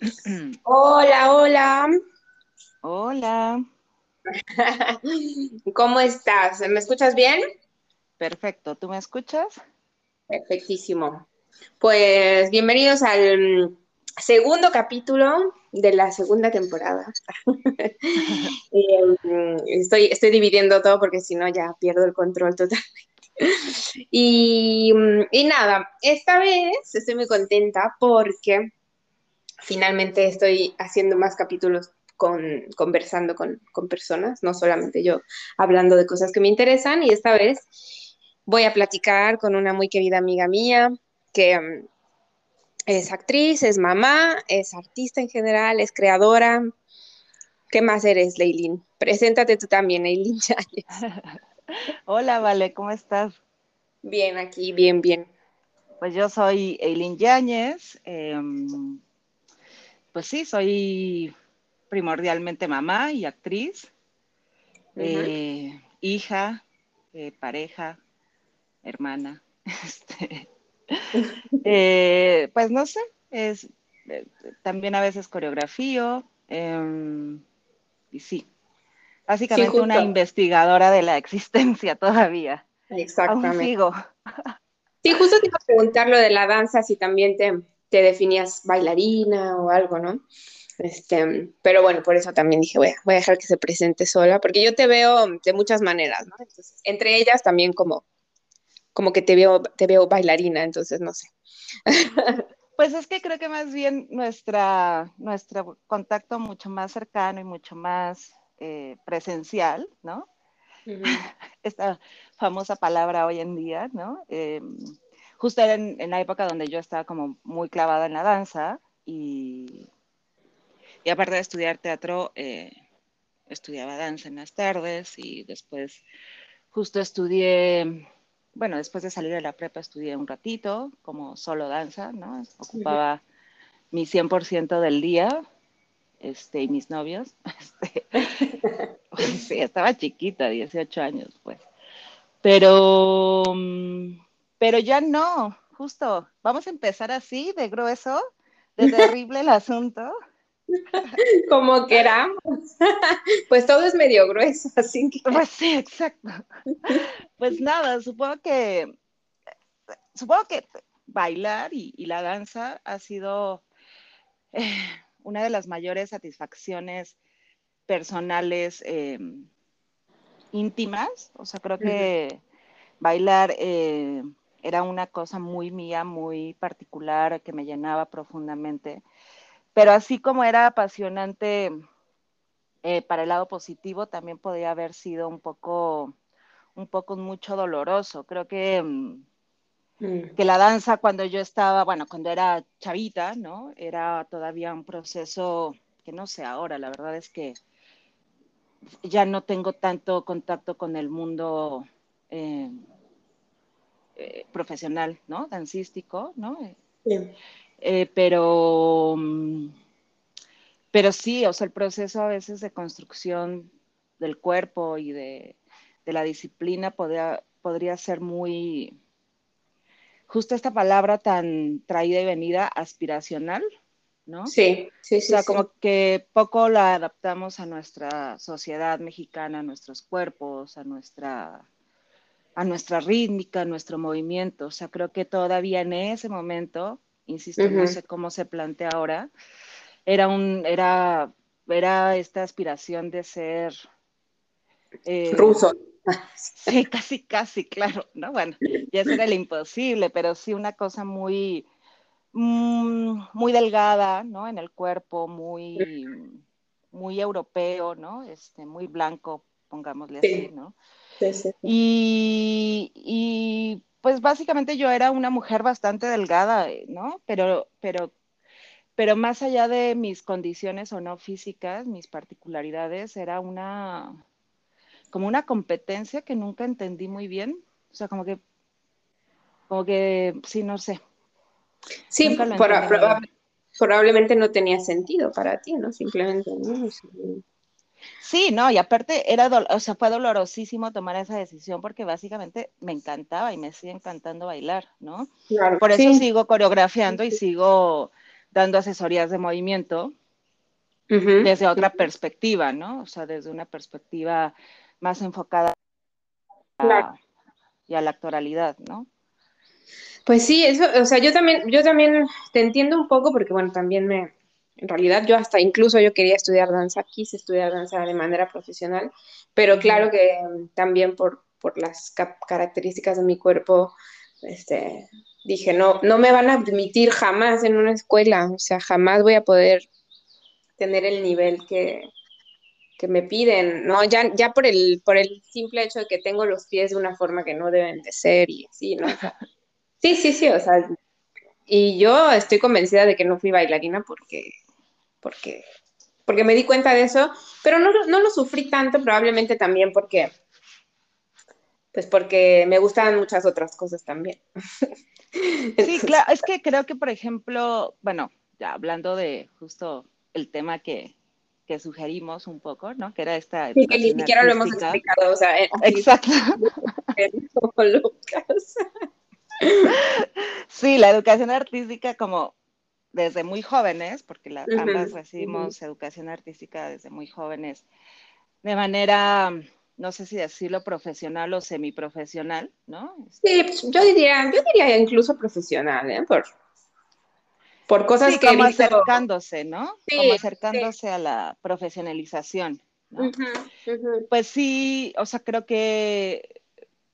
Hola, hola. Hola. ¿Cómo estás? ¿Me escuchas bien? Perfecto. ¿Tú me escuchas? Perfectísimo. Pues bienvenidos al segundo capítulo de la segunda temporada. Eh, estoy, estoy dividiendo todo porque si no ya pierdo el control totalmente. Y, y nada, esta vez estoy muy contenta porque finalmente estoy haciendo más capítulos con, conversando con, con, personas, no solamente yo hablando de cosas que me interesan. Y esta vez voy a platicar con una muy querida amiga mía que um, es actriz, es mamá, es artista en general, es creadora. ¿Qué más eres, Leilín? Preséntate tú también, Leilín Hola, Vale, ¿cómo estás? Bien, aquí, bien, bien. Pues yo soy Eileen Yáñez. Eh, pues sí, soy primordialmente mamá y actriz, uh -huh. eh, hija, eh, pareja, hermana. Este, eh, pues no sé, es, también a veces coreografío. Em, y sí, básicamente sí, una investigadora de la existencia todavía. Exactamente. Aún sigo. Sí, justo te iba a preguntar lo de la danza, si también te, te definías bailarina o algo, ¿no? Este, pero bueno, por eso también dije, voy a, voy a, dejar que se presente sola, porque yo te veo de muchas maneras, ¿no? Entonces, entre ellas también como, como que te veo, te veo bailarina, entonces no sé. Pues es que creo que más bien nuestra, nuestro contacto mucho más cercano y mucho más eh, presencial, ¿no? Uh -huh. Esta famosa palabra hoy en día, ¿no? Eh, justo en, en, la época donde yo estaba como muy clavada en la danza y, y aparte de estudiar teatro, eh, estudiaba danza en las tardes y después justo estudié, bueno, después de salir de la prepa estudié un ratito como solo danza, ¿no? Ocupaba mi 100% del día este, y mis novios. Este, pues, sí, estaba chiquita, 18 años, pues. Pero, mm, pero ya no, justo, vamos a empezar así, de grueso, de terrible el asunto. Como queramos. Pues todo es medio grueso, así que. Pues sí, exacto. Pues nada, supongo que, supongo que bailar y, y la danza ha sido eh, una de las mayores satisfacciones personales eh, íntimas. O sea, creo que uh -huh. bailar eh, era una cosa muy mía, muy particular, que me llenaba profundamente. Pero así como era apasionante eh, para el lado positivo, también podría haber sido un poco, un poco mucho doloroso. Creo que, mm. que la danza cuando yo estaba, bueno, cuando era chavita, ¿no? Era todavía un proceso que no sé ahora, la verdad es que ya no tengo tanto contacto con el mundo eh, eh, profesional, ¿no? Dancístico, ¿no? Sí. Eh, pero, pero sí, o sea, el proceso a veces de construcción del cuerpo y de, de la disciplina podría, podría ser muy, justo esta palabra tan traída y venida, aspiracional, ¿no? Sí, sí, sí. O sea, sí. como que poco la adaptamos a nuestra sociedad mexicana, a nuestros cuerpos, a nuestra, a nuestra rítmica, a nuestro movimiento. O sea, creo que todavía en ese momento, insisto, uh -huh. no sé cómo se plantea ahora, era un, era, era esta aspiración de ser eh, ruso. Sí, casi, casi, claro, ¿no? Bueno, ya eso era el imposible, pero sí una cosa muy, Mm, muy delgada, ¿no? En el cuerpo, muy, muy europeo, ¿no? Este, muy blanco, pongámosle sí. así, ¿no? Sí, sí, y, y, pues básicamente yo era una mujer bastante delgada, ¿no? Pero, pero, pero más allá de mis condiciones o no físicas, mis particularidades, era una, como una competencia que nunca entendí muy bien. O sea, como que, como que, sí, no sé, Sí, proba proba probablemente no tenía sentido para ti, ¿no? Simplemente, ¿no? Sí, no, y aparte era, o sea, fue dolorosísimo tomar esa decisión porque básicamente me encantaba y me sigue encantando bailar, ¿no? Claro, Por eso sí. sigo coreografiando y sigo, dando asesorías de movimiento desde otra perspectiva, ¿no? O sea, desde una perspectiva más enfocada a, y a la actualidad, ¿no? Pues sí, eso, o sea, yo también, yo también te entiendo un poco porque, bueno, también me, en realidad yo hasta incluso yo quería estudiar danza, quise estudiar danza de manera profesional, pero claro que también por, por las características de mi cuerpo, este, dije, no, no me van a admitir jamás en una escuela, o sea, jamás voy a poder tener el nivel que, que me piden, ¿no? Ya, ya por, el, por el simple hecho de que tengo los pies de una forma que no deben de ser y así, ¿no? sí, sí, sí, o sea, y yo estoy convencida de que no fui bailarina porque, porque, porque me di cuenta de eso, pero no, no lo sufrí tanto, probablemente también porque, pues porque me gustaban muchas otras cosas también. Sí, claro, es que creo que, por ejemplo, bueno, ya hablando de justo el tema que, que sugerimos un poco, ¿no? Que era esta. Sí, que ni siquiera lo hemos explicado, o sea, exacto. sí, la educación artística como desde muy jóvenes, porque la, ambas recibimos educación artística desde muy jóvenes, de manera, no sé si decirlo profesional o semiprofesional, ¿no? Sí, pues, yo diría, yo diría incluso profesional, ¿eh? Por, por cosas que como acercándose, ¿no? como acercándose a la profesionalización. ¿no? Pues sí, o sea, creo que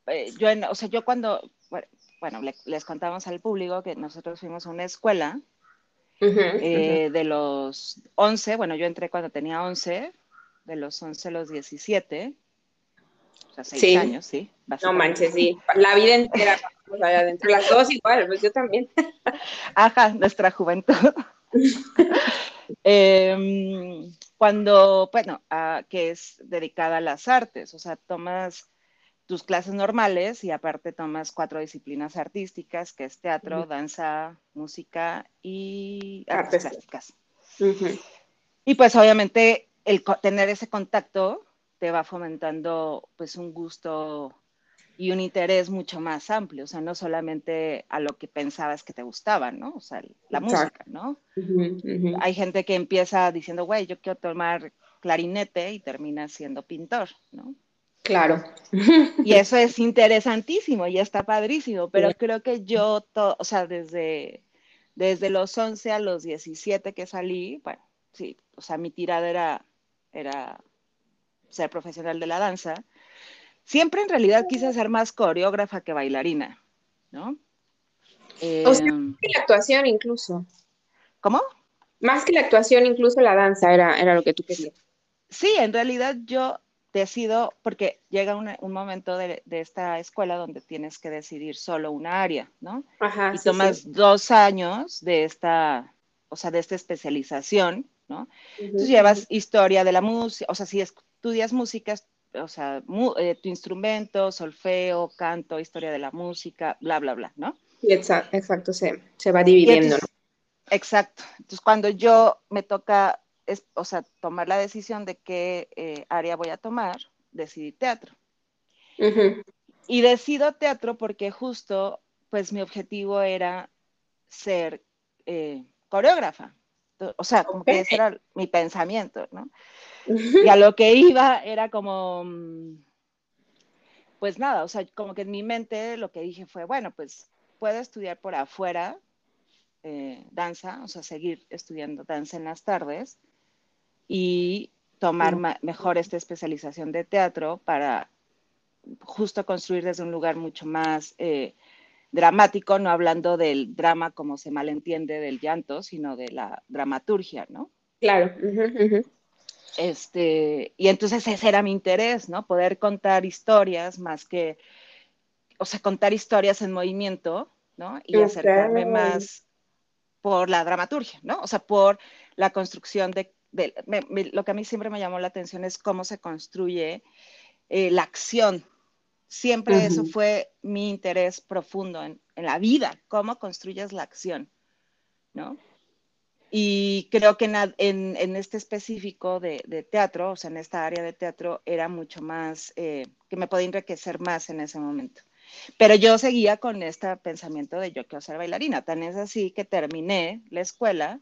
eh, yo, o sea, yo cuando, bueno, les contamos al público que nosotros fuimos a una escuela eh, de los 11, bueno, yo entré cuando tenía 11, de los 11 a los 17, o sea, 6 años, sí. No manches, sí, la vida entera o sea, entre las dos igual, pues yo también. Ajá, nuestra juventud. Em, cuando, bueno, que es dedicada a las artes, o sea, tomas tus clases normales y aparte tomas cuatro disciplinas artísticas, que es teatro, danza, música y artes plásticas. Y pues obviamente el tener ese contacto te va fomentando pues un gusto y un interés mucho más amplio, o sea, no solamente a lo que pensabas que te gustaba, ¿no? O sea, la música, ¿no? Hay gente que empieza diciendo, güey, yo quiero tomar clarinete y termina siendo pintor, ¿no? Claro. Y eso es interesantísimo y está padrísimo, pero creo que yo, o sea, desde, desde los 11 a los 17 que salí, bueno, sí, o sea, mi tirada era, era ser profesional de la danza Siempre en realidad quise ser más coreógrafa que bailarina, ¿no? o sea, em, que la actuación incluso. ¿Cómo? Más que la actuación, incluso la danza era, era lo que tú querías. Sí, en realidad yo decido, porque llega un momento de, esta escuela donde tienes que decidir solo una área, ¿no? Ajá, y tomas dos años de esta, o sea, de esta especialización, ¿no? Entonces llevas historia de la música, o sea, si estudias música, o sea, eh, tu instrumento, solfeo, canto, historia de la música, bla, bla, bla, ¿no? Exacto, exacto se, se, va dividiendo. ¿no? Exacto. Entonces, cuando yo me toca, o sea, tomar la decisión de qué eh, área voy a tomar, decidí teatro. Y decido teatro porque justo, pues mi objetivo era ser eh, coreógrafa. O sea, como que ese era mi pensamiento, ¿no? Y a lo que iba era como, mm, pues nada, o sea, como que en mi mente lo que dije fue, bueno, pues puedo estudiar por afuera eh, danza, o sea, seguir estudiando danza en las tardes y tomar mejor esta especialización de teatro para justo construir desde un lugar mucho más eh, dramático, no hablando del drama como se malentiende del llanto, sino de la dramaturgia, ¿no? Claro. Este, y entonces ese era mi interés, ¿no? Poder contar historias más que, o sea, contar historias en movimiento, ¿no? Y acercarme más por la dramaturgia, ¿no? O sea, por la construcción de, lo que a mí siempre me llamó la atención es cómo se construye eh, la acción. Siempre eso fue mi interés profundo en, en la vida, cómo construyes la acción, ¿no? Y creo que en, en, este específico de, de, teatro, o sea, en esta área de teatro, era mucho más, eh, que me podía enriquecer más en ese momento. Pero yo seguía con este pensamiento de yo quiero ser bailarina. Tan es así que terminé la escuela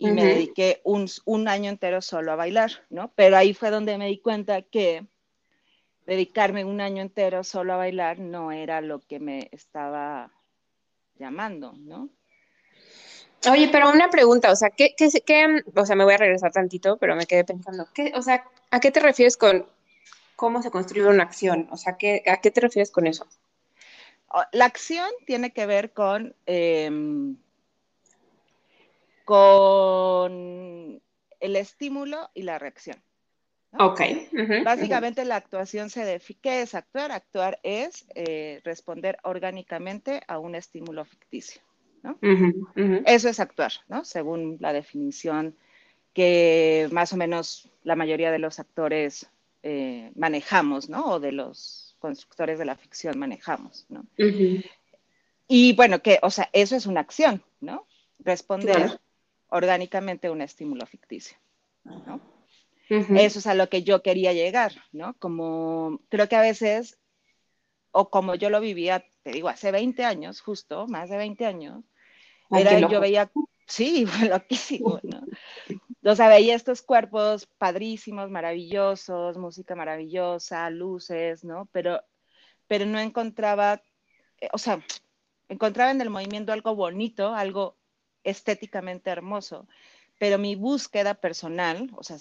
y me dediqué un, un, año entero solo a bailar, ¿no? Pero ahí fue donde me di cuenta que dedicarme un año entero solo a bailar no era lo que me estaba llamando, ¿no? Oye, pero una pregunta, o sea, ¿qué, qué, qué, o sea, me voy a regresar tantito, pero me quedé pensando, ¿qué, o sea, ¿a qué te refieres con cómo se construye una acción? O sea, ¿qué, ¿a qué te refieres con eso? La acción tiene que ver con, em, con el estímulo y la reacción. Ok. Básicamente la actuación se define. ¿Qué es actuar? Actuar es eh, responder orgánicamente a un estímulo ficticio. ¿no? Eso es actuar, ¿no? Según la definición que más o menos la mayoría de los actores eh, manejamos, ¿no? O de los constructores de la ficción manejamos, ¿no? Y bueno, que, o sea, eso es una acción, ¿no? Responder orgánicamente un estímulo ficticio, ¿no? Eso es a lo que yo quería llegar, ¿no? Como creo que a veces, o como yo lo vivía, te digo, hace 20 años, justo, más de 20 años, era, yo veía, sí, loquísimo, ¿no? O sea, veía estos cuerpos padrísimos, maravillosos, música maravillosa, luces, ¿no? Pero, pero no encontraba, eh, o sea, encontraba en el movimiento algo bonito, algo estéticamente hermoso, pero mi búsqueda personal, o sea,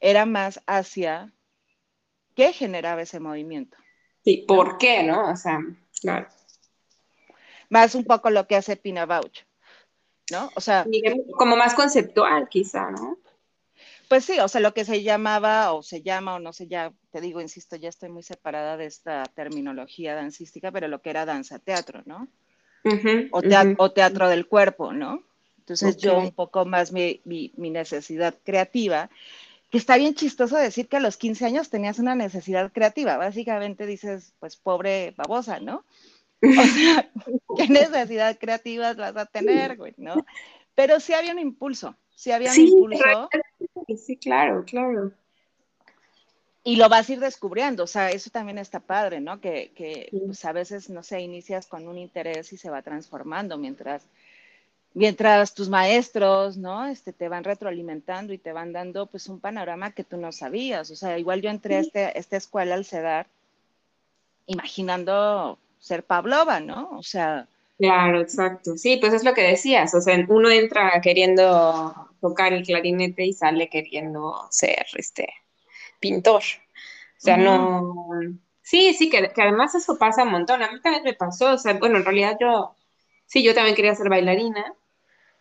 era más hacia qué generaba ese movimiento. Sí, ¿por qué, no? O sea, claro. Más un poco lo que hace Pina Bauch, ¿no? O sea. Como más conceptual, quizá, ¿no? Pues sí, o sea, lo que se llamaba o se llama o no sé, ya te digo, insisto, ya estoy muy separada de esta terminología dancística, pero lo que era danza teatro, ¿no? O, o, teatro del cuerpo, ¿no? Entonces yo un poco más mi, necesidad creativa, que está bien chistoso decir que a los 15 años tenías una necesidad creativa. Básicamente dices, pues pobre babosa, ¿no? O sea, ¿qué necesidad creativa vas a tener, güey, no? Pero sí había un impulso, sí había un impulso. Sí, claro, claro. Y lo vas a ir descubriendo, o sea, eso también está padre, ¿no? Que, que pues, a veces, no sé, inicias con un interés y se va transformando mientras mientras tus maestros, ¿no? Este, te van retroalimentando y te van dando pues un panorama que tú no sabías. O sea, igual yo entré a este, esta escuela al CEDAR imaginando ser Pavlova, ¿no? O sea... Claro, exacto. Sí, pues es lo que decías. O sea, uno entra queriendo tocar el clarinete y sale queriendo ser este pintor. O sea, no... Sí, sí, que, que además eso pasa un montón. A mí también me pasó. O sea, bueno, en realidad yo... Sí, yo también quería ser bailarina,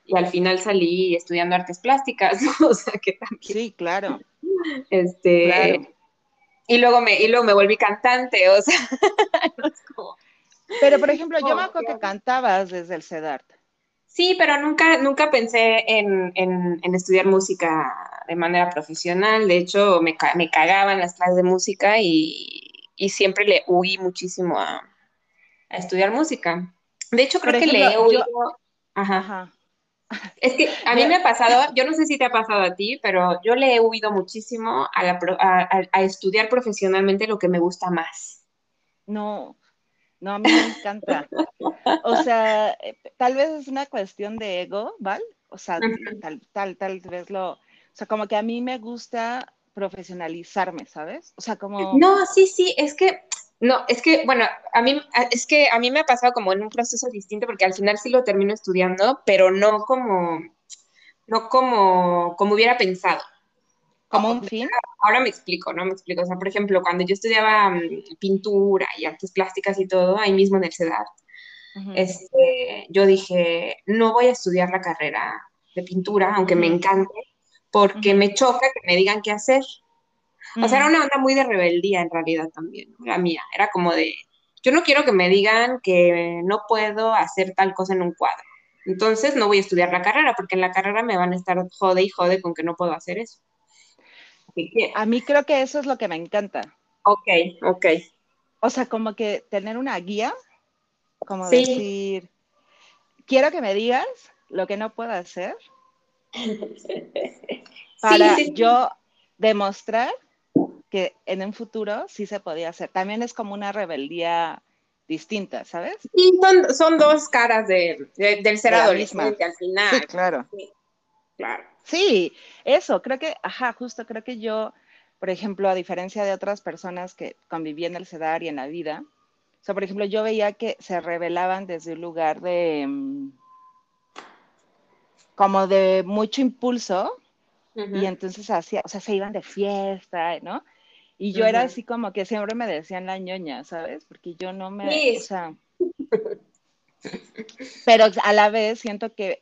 y al final salí estudiando artes plásticas, o sea que también. Sí, claro. Este, y luego me, y luego me volví cantante, o sea, Pero por ejemplo, yo me acuerdo que cantabas desde el CEDART. Sí, pero nunca, nunca pensé en, estudiar música de manera profesional. De hecho, me, me cagaban las clases de música y, siempre le huí muchísimo a, estudiar música. De hecho, creo que le he huido. ajá. Es que a mí me ha pasado, yo no sé si te ha pasado a ti, pero yo le he huido muchísimo a, estudiar profesionalmente lo que me gusta más. No, no, a mí me encanta. O sea, eh, tal vez es una cuestión de ego, ¿vale? O sea, tal, tal, tal vez lo, o sea, como que a mí me gusta profesionalizarme, ¿sabes? O sea, como... No, sí, sí, es que no, es que, bueno, a mí, es que a mí me ha pasado como en un proceso distinto, porque al final sí lo termino estudiando, pero no como, no como, como hubiera pensado. ¿Como un fin? Ahora me explico, ¿no? Me explico. O sea, por ejemplo, cuando yo estudiaba mm, pintura y artes plásticas y todo, ahí mismo en el CEDAR, este, yo dije, no voy a estudiar la carrera de pintura, aunque me encante, porque me choca que me digan qué hacer. O sea, era una onda muy de rebeldía en realidad también, la mía. Era como de, yo no quiero que me digan que no puedo hacer tal cosa en un cuadro. Entonces no voy a estudiar la carrera, porque en la carrera me van a estar jode y jode con que no puedo hacer eso. A mí creo que eso es lo que me encanta. Ok, ok. O sea, como que tener una guía, como decir, quiero que me digas lo que no puedo hacer para yo demostrar que en un futuro sí se podía hacer. También es como una rebeldía distinta, ¿sabes? Y son, son dos caras de, del ser adolescente al final. Sí, claro. claro. Sí, eso, creo que, ajá, justo creo que yo, por ejemplo, a diferencia de otras personas que convivían en el CEDAR y en la vida, o sea, por ejemplo, yo veía que se revelaban desde un lugar de, mm, como de mucho impulso, y entonces hacía, o sea, se iban de fiesta, ¿no? Y yo era así como que siempre me decían la ñoña, ¿sabes? Porque yo no me, o sea, pero a la vez siento que,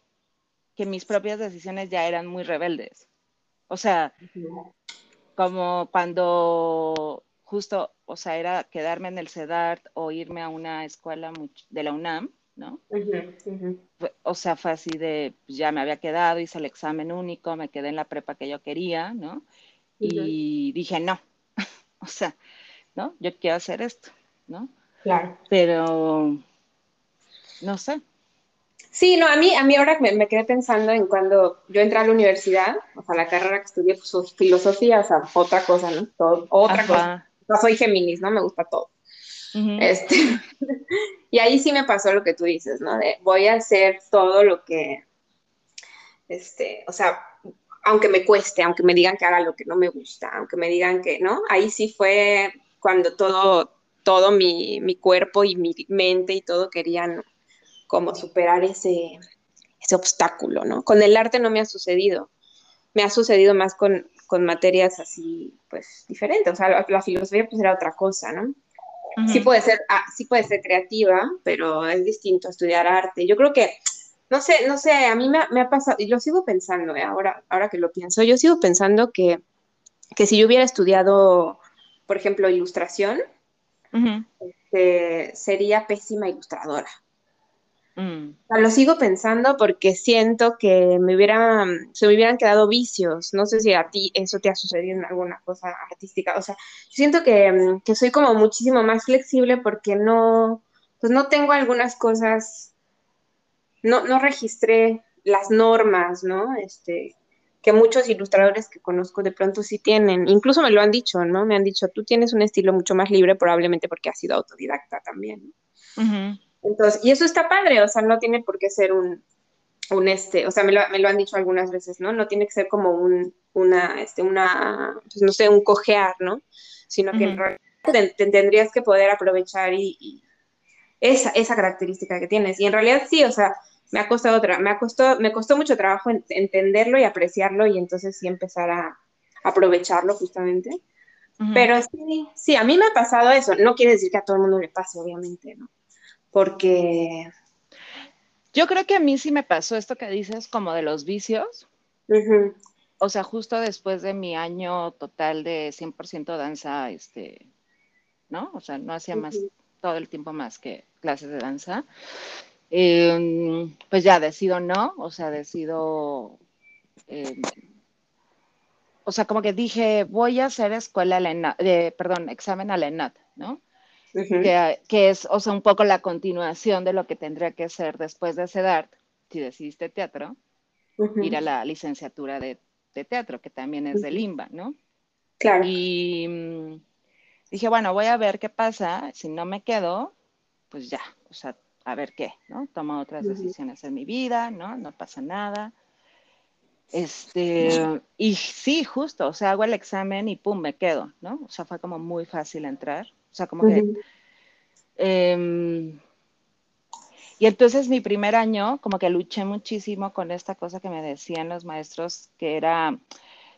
que mis propias decisiones ya eran muy rebeldes. O sea, como cuando justo, o sea, era quedarme en el CEDART o irme a una escuela de la UNAM, ¿no? O sea, fue así de, pues, ya me había quedado, hice el examen único, me quedé en la prepa que yo quería, ¿no? Y dije, no, o sea, ¿no? Yo quiero hacer esto, ¿no? Claro. Pero, no sé. Sí, no, a mí, a mí ahora me, me quedé pensando en cuando yo entré a la universidad, o sea, la carrera que estudié, pues filosofía, o sea, otra cosa, ¿no? otra cosa. No soy Géminis, ¿no? Me gusta todo. este, y ahí sí me pasó lo que tú dices, ¿no? De voy a hacer todo lo que, este, o sea, aunque me cueste, aunque me digan que haga lo que no me gusta, aunque me digan que, ¿no? Ahí sí fue cuando todo, todo mi, mi cuerpo y mi mente y todo querían como superar ese, ese obstáculo, ¿no? Con el arte no me ha sucedido. Me ha sucedido más con, con materias así, pues, diferentes. O sea, la, filosofía pues era otra cosa, ¿no? Sí puede ser, ah, sí puede ser creativa, pero es distinto estudiar arte. Yo creo que, no sé, no sé, a mí me, me ha pasado, y lo sigo pensando, ¿eh? ahora, ahora que lo pienso, yo sigo pensando que, que si yo hubiera estudiado, por ejemplo, ilustración, este, sería pésima ilustradora. Mm. lo sigo pensando porque siento que me hubiera, se me hubieran quedado vicios. No sé si a ti eso te ha sucedido en alguna cosa artística. O sea, yo siento que, mm, que soy como muchísimo más flexible porque no, pues no tengo algunas cosas, no, no registré las normas, ¿no? Este, que muchos ilustradores que conozco de pronto sí tienen. Incluso me lo han dicho, ¿no? Me han dicho, tú tienes un estilo mucho más libre probablemente porque has sido autodidacta también. Entonces, y eso está padre, o sea, no tiene por qué ser un, un este, o sea, me lo, me lo, han dicho algunas veces, ¿no? No tiene que ser como un, una, este, una, pues no sé, un cojear, ¿no? Sino que en realidad tendrías que poder aprovechar y, esa, esa característica que tienes. Y en realidad sí, o sea, me ha costado otra, me ha costado, me costó mucho trabajo entenderlo y apreciarlo y entonces sí empezar a aprovecharlo justamente. Pero sí, sí, a mí me ha pasado eso. No quiere decir que a todo el mundo le pase, obviamente, ¿no? Porque... Yo creo que a mí sí me pasó esto que dices como de los vicios. O sea, justo después de mi año total de 100% danza, este, ¿no? O sea, no hacía más todo el tiempo más que clases de danza. Em, pues ya decido no, o sea, decido, em, o sea, como que dije, voy a hacer escuela, de, perdón, examen a la ENAT, ¿no? Que, es, o sea, un poco la continuación de lo que tendría que ser después de CEDART, si decidiste teatro, ir a la licenciatura de, teatro, que también es de Limba, ¿no? Claro. Y dije, bueno, voy a ver qué pasa, si no me quedo, pues ya, o sea, a ver qué, ¿no? Tomo otras decisiones en mi vida, ¿no? No pasa nada. Este, y sí, justo, o sea, hago el examen y pum, me quedo, ¿no? O sea, fue como muy fácil entrar. O sea, como que... Em, y entonces mi primer año, como que luché muchísimo con esta cosa que me decían los maestros, que era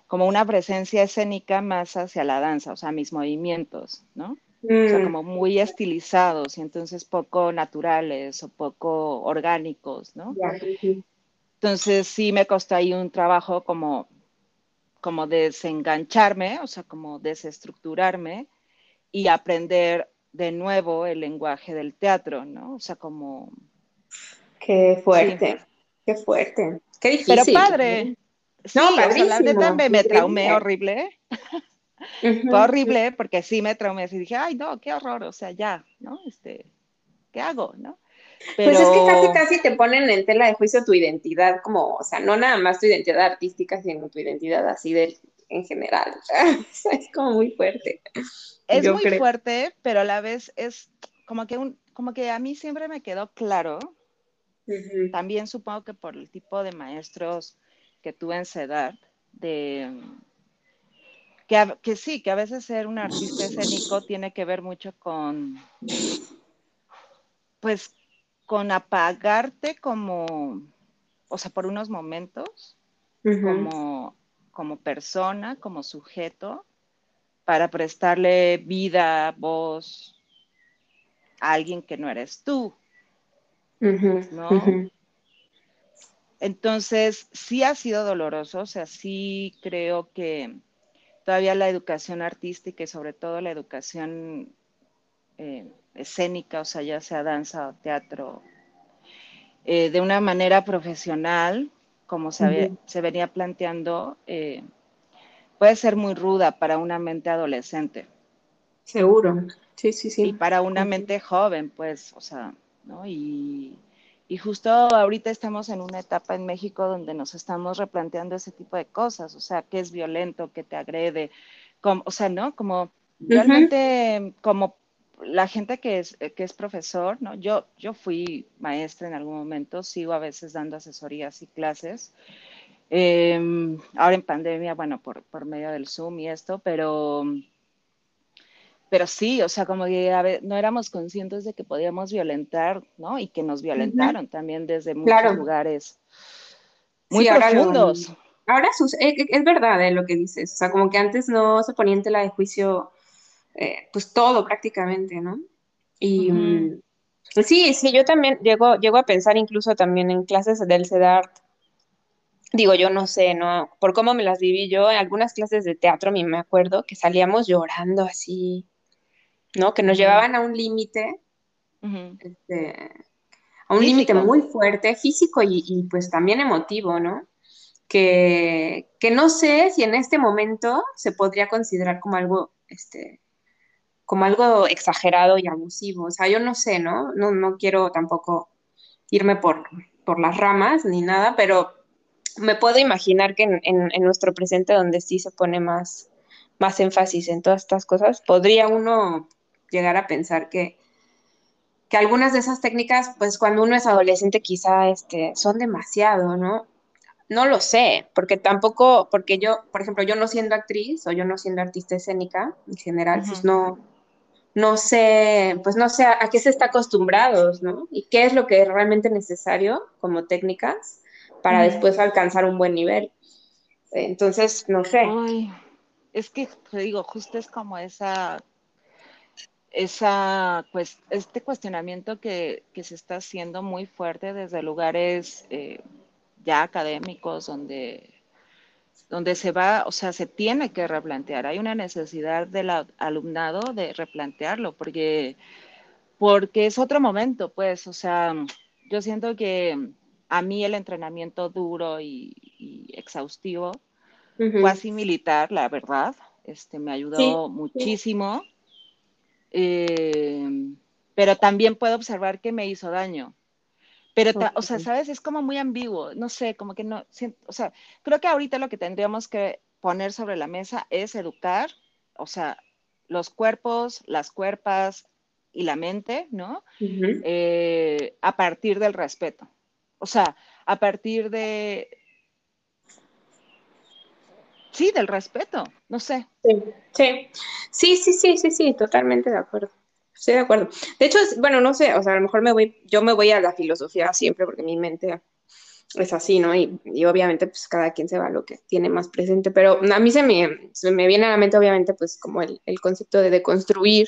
como una presencia escénica más hacia la danza, o sea, mis movimientos, ¿no? O sea, mm. como muy estilizados y entonces poco naturales o poco orgánicos, ¿no? Entonces sí me costó ahí un trabajo como, como desengancharme, o sea, como desestructurarme y aprender de nuevo el lenguaje del teatro, ¿no? O sea, como... Qué fuerte, qué fuerte, qué difícil. Pero padre. no, sí, o la neta me, traumé horrible. Fue horrible porque sí me traumé y dije, ay, no, qué horror, o sea, ya, ¿no? Este, ¿qué hago, no? Pues es que casi, casi te ponen en tela de juicio tu identidad, como, o sea, no nada más tu identidad artística, sino tu identidad así del, en general. es como muy fuerte. Es muy fuerte, pero a la vez es como que, un, como que a mí siempre me quedó claro, también supongo que por el tipo de maestros que tuve en CEDAR, de que, que, sí, que a veces ser un artista escénico tiene que ver mucho con, pues, con apagarte como, o sea, por unos momentos, como, como persona, como sujeto, para prestarle vida, voz a alguien que no eres tú. ¿No? Entonces, sí ha sido doloroso, o sea, sí creo que todavía la educación artística y sobre todo la educación eh, escénica, o sea, ya sea danza o teatro, eh, de una manera profesional, como se, venía planteando, eh, puede ser muy ruda para una mente adolescente. Seguro, sí, sí, sí. Y para una mente joven, pues, o sea, ¿no? Y, y justo ahorita estamos en una etapa en México donde nos estamos replanteando ese tipo de cosas, o sea, qué es violento, qué te agrede, como, o sea, ¿no? Como realmente como la gente que es, que es profesor, ¿no? Yo, yo fui maestra en algún momento, sigo a veces dando asesorías y clases, Em, ahora en pandemia, bueno, por, por, medio del Zoom y esto, pero, pero sí, o sea, como que no éramos conscientes de que podíamos violentar, ¿no? Y que nos violentaron también desde muchos lugares muy profundos. Ahora, eh, eh, es, verdad eh, lo que dices, o sea, como que antes no se ponía en tela de juicio, pues todo prácticamente, ¿no? Y mm, sí, sí, yo también llego, llego a pensar incluso también en clases del CEDART, digo, yo no sé, ¿no? Por cómo me las viví yo, en algunas clases de teatro, a mí me acuerdo que salíamos llorando así, ¿no? Que nos llevaban a un límite, este, a un límite muy fuerte, físico y, pues también emotivo, ¿no? Que, que, no sé si en este momento se podría considerar como algo, este, como algo exagerado y abusivo. O sea, yo no sé, ¿no? No, no quiero tampoco irme por, por las ramas ni nada, pero me puedo imaginar que en, nuestro presente, donde sí se pone más, más énfasis en todas estas cosas, podría uno llegar a pensar que, que algunas de esas técnicas, pues cuando uno es adolescente quizá este, son demasiado, ¿no? No lo sé, porque tampoco, porque yo, por ejemplo, yo no siendo actriz o yo no siendo artista escénica en general, pues no, no sé, pues no sé a, qué se está acostumbrados, ¿no? Y qué es lo que es realmente necesario como técnicas para después alcanzar un buen nivel. Entonces, no sé. es que te digo, justo es como esa, esa, pues, este cuestionamiento que, se está haciendo muy fuerte desde lugares eh, ya académicos donde donde se va, o sea, se tiene que replantear. Hay una necesidad del alumnado de replantearlo, porque, porque es otro momento, pues, o sea, yo siento que a mí el entrenamiento duro y, exhaustivo fue así militar, la verdad. Este, me ayudó muchísimo. Eh, pero también puedo observar que me hizo daño. Pero, o sea, ¿sabes? Es como muy ambiguo. No sé, como que no. O sea, creo que ahorita lo que tendríamos que poner sobre la mesa es educar, o sea, los cuerpos, las cuerpas y la mente, ¿no? Eh, a partir del respeto. O sea, a partir de... Sí, del respeto, no sé. Sí, sí, sí, sí, sí, sí, totalmente de acuerdo. Estoy de acuerdo. De hecho, bueno, no sé, o sea, a lo mejor me voy, yo me voy a la filosofía siempre porque mi mente es así, ¿no? Y, obviamente, pues cada quien se va a lo que tiene más presente, pero a mí se me, se me viene a la mente, obviamente, pues como el, concepto de deconstruir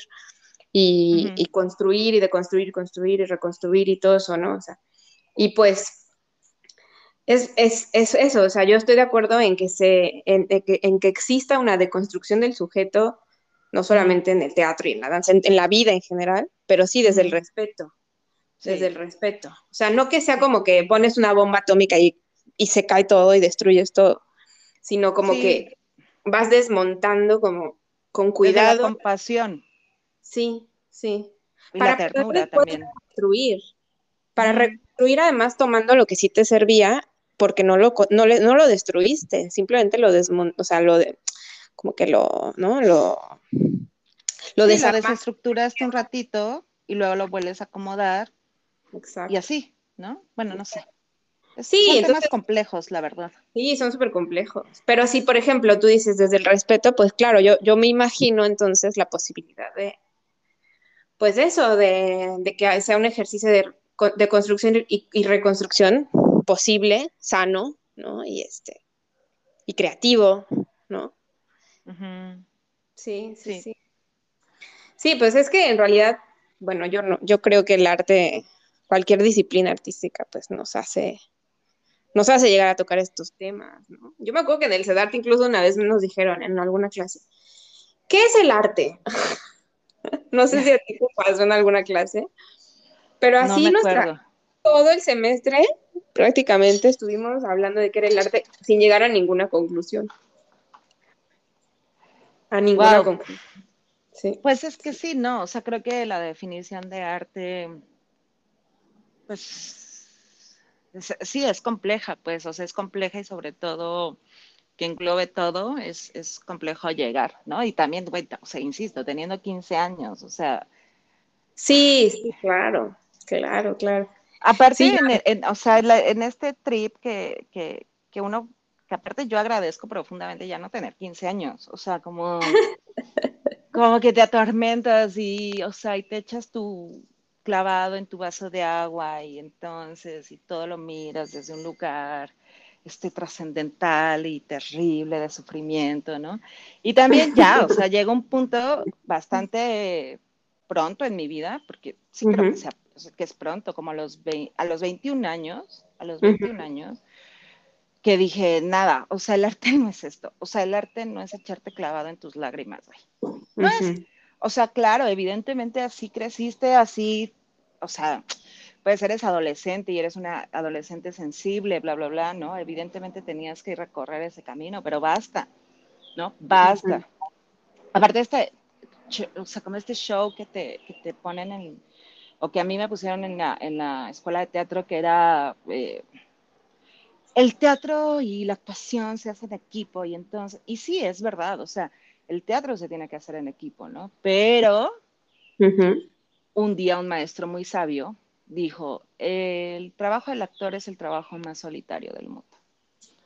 y, y, construir y deconstruir, construir y reconstruir y todo eso, ¿no? O sea, y pues es, eso, o sea, yo estoy de acuerdo en que, se, en, que, exista una deconstrucción del sujeto, no solamente en el teatro y en la danza, en, la vida en general, pero sí desde el respeto, desde el respeto. O sea, no que sea como que pones una bomba atómica y, se cae todo y destruyes todo, sino como que vas desmontando como con cuidado. con compasión. Sí, sí. para la ternura también. Reconstruir, para reconstruir además tomando lo que sí te servía porque no lo, no, lo destruiste, simplemente lo desmont, o sea, lo, como que lo, ¿no? Lo, lo, desestructuraste un ratito y luego lo vuelves a acomodar. Exacto. Y así, ¿no? Bueno, no sé. Sí, son temas complejos, la verdad. Sí, son súper complejos. Pero si, por ejemplo, tú dices desde el respeto, pues claro, yo, yo me imagino entonces la posibilidad de, pues eso, de, de que sea un ejercicio de, de construcción y, reconstrucción posible, sano, ¿no? Y este, y creativo, ¿no? Sí, sí, sí, sí. pues es que en realidad, bueno, yo no, yo creo que el arte, cualquier disciplina artística, pues nos hace nos hace llegar a tocar estos temas, ¿no? Yo me acuerdo que en el CEDART incluso una vez nos dijeron en alguna clase, ¿qué es el arte? no sé si a ti te pasó en alguna clase, pero así nuestra, todo el semestre prácticamente estuvimos hablando de qué era el arte sin llegar a ninguna conclusión. A ninguna conclusión. Sí. Pues es que sí, no, o sea, creo que la definición de arte, pues sí es compleja, pues, o sea, es compleja y sobre todo que englobe todo, es, complejo llegar, ¿no? Y también, o sea, insisto, teniendo 15 años, o sea. Sí, sí, claro, claro, claro. Aparte, en, o sea, en este trip que, que, que, uno, que aparte yo agradezco profundamente ya no tener 15 años, o sea, como, como que te atormentas y, o sea, y te echas tu, clavado en tu vaso de agua y entonces y todo lo miras desde un lugar este trascendental y terrible de sufrimiento, ¿no? Y también ya, o sea, llega un punto bastante pronto en mi vida, porque sí creo que, sea, que, es pronto, como a los, a los 21 años, a los 21 años, que dije, nada, o sea, el arte no es esto, o sea, el arte no es echarte clavado en tus lágrimas, güey. No es, o sea, claro, evidentemente así creciste, así, o sea, puedes eres adolescente y eres una adolescente sensible, bla, bla, bla, ¿no? Evidentemente tenías que recorrer ese camino, pero basta, ¿no? Basta. Aparte de este, o sea, como este show que te, que te ponen en, o que a mí me pusieron en la, en la escuela de teatro, que era... Eh, el teatro y la actuación se hacen en equipo y entonces, y sí, es verdad, o sea, el teatro se tiene que hacer en equipo, ¿no? Pero un día un maestro muy sabio dijo, el trabajo del actor es el trabajo más solitario del mundo.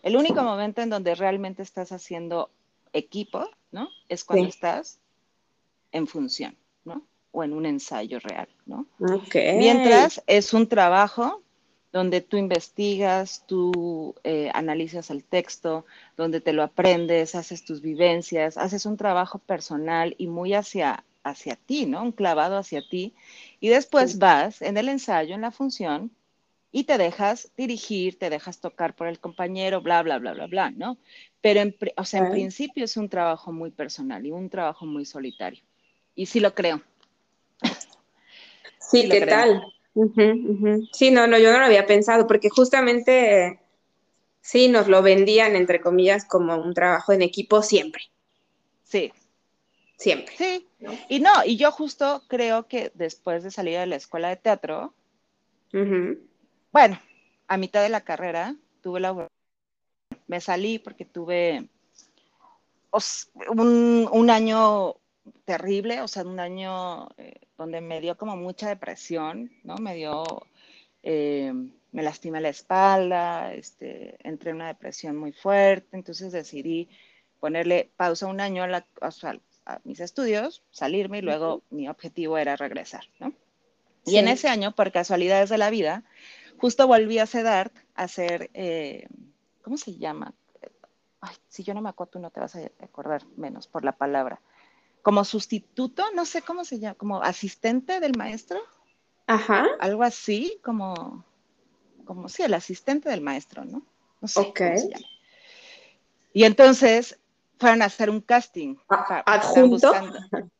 El único momento en donde realmente estás haciendo equipo, ¿no? Es cuando estás en función, ¿no? O en un ensayo real, ¿no? Mientras es un trabajo donde tú investigas, tú eh, analizas el texto, donde te lo aprendes, haces tus vivencias, haces un trabajo personal y muy hacia, hacia ti, ¿no? Un clavado hacia ti. Y después vas en el ensayo, en la función, y te dejas dirigir, te dejas tocar por el compañero, bla, bla, bla, bla, bla, ¿no? Pero, en, o sea, en principio es un trabajo muy personal y un trabajo muy solitario. Y sí lo creo. Sí, ¿qué tal? Sí, no, no, yo no lo había pensado, porque justamente sí nos lo vendían, entre comillas, como un trabajo en equipo siempre. Sí. Siempre. Sí. Y no, y yo justo creo que después de salir de la escuela de teatro, bueno, a mitad de la carrera tuve la me salí porque tuve un, un año terrible, o sea, un año eh, donde me dio como mucha depresión, ¿no? Me dio, eh, me lastimé la espalda, este, entré en una depresión muy fuerte, entonces decidí ponerle pausa un año a, mis estudios, salirme y luego mi objetivo era regresar, ¿no? Y en ese año, por casualidades de la vida, justo volví a CEDART a hacer, eh, ¿cómo se llama? Ay, si yo no me acuerdo, tú no te vas a acordar menos por la palabra como sustituto, no sé cómo se llama, como asistente del maestro. Ajá. Algo así, como, como sí, el asistente del maestro, ¿no? No sé cómo se llama. Y entonces fueron a hacer un casting. ¿Adjunto?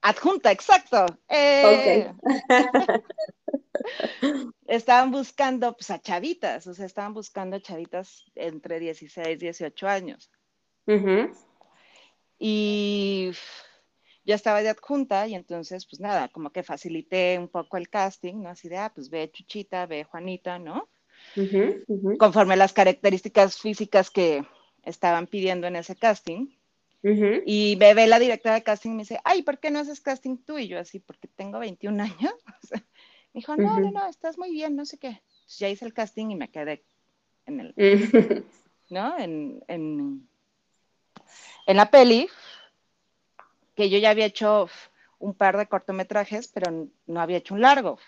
adjunta, exacto. Eh, estaban buscando pues, a chavitas, o sea, estaban buscando chavitas entre 16 y 18 años. Y ya estaba de adjunta y entonces, pues nada, como que facilité un poco el casting, ¿no? Así de, ah, pues ve Chuchita, ve Juanita, ¿no? Conforme las características físicas que estaban pidiendo en ese casting. Y me ve la directora de casting y me dice, ay, ¿por qué no haces casting tú? Y yo así, porque tengo 21 años. me dijo, no, no, no, estás muy bien, no sé qué. ya hice el casting y me quedé en el, ¿no? En, en, en la peli, que yo ya había hecho un par de cortometrajes, pero no había hecho un largo.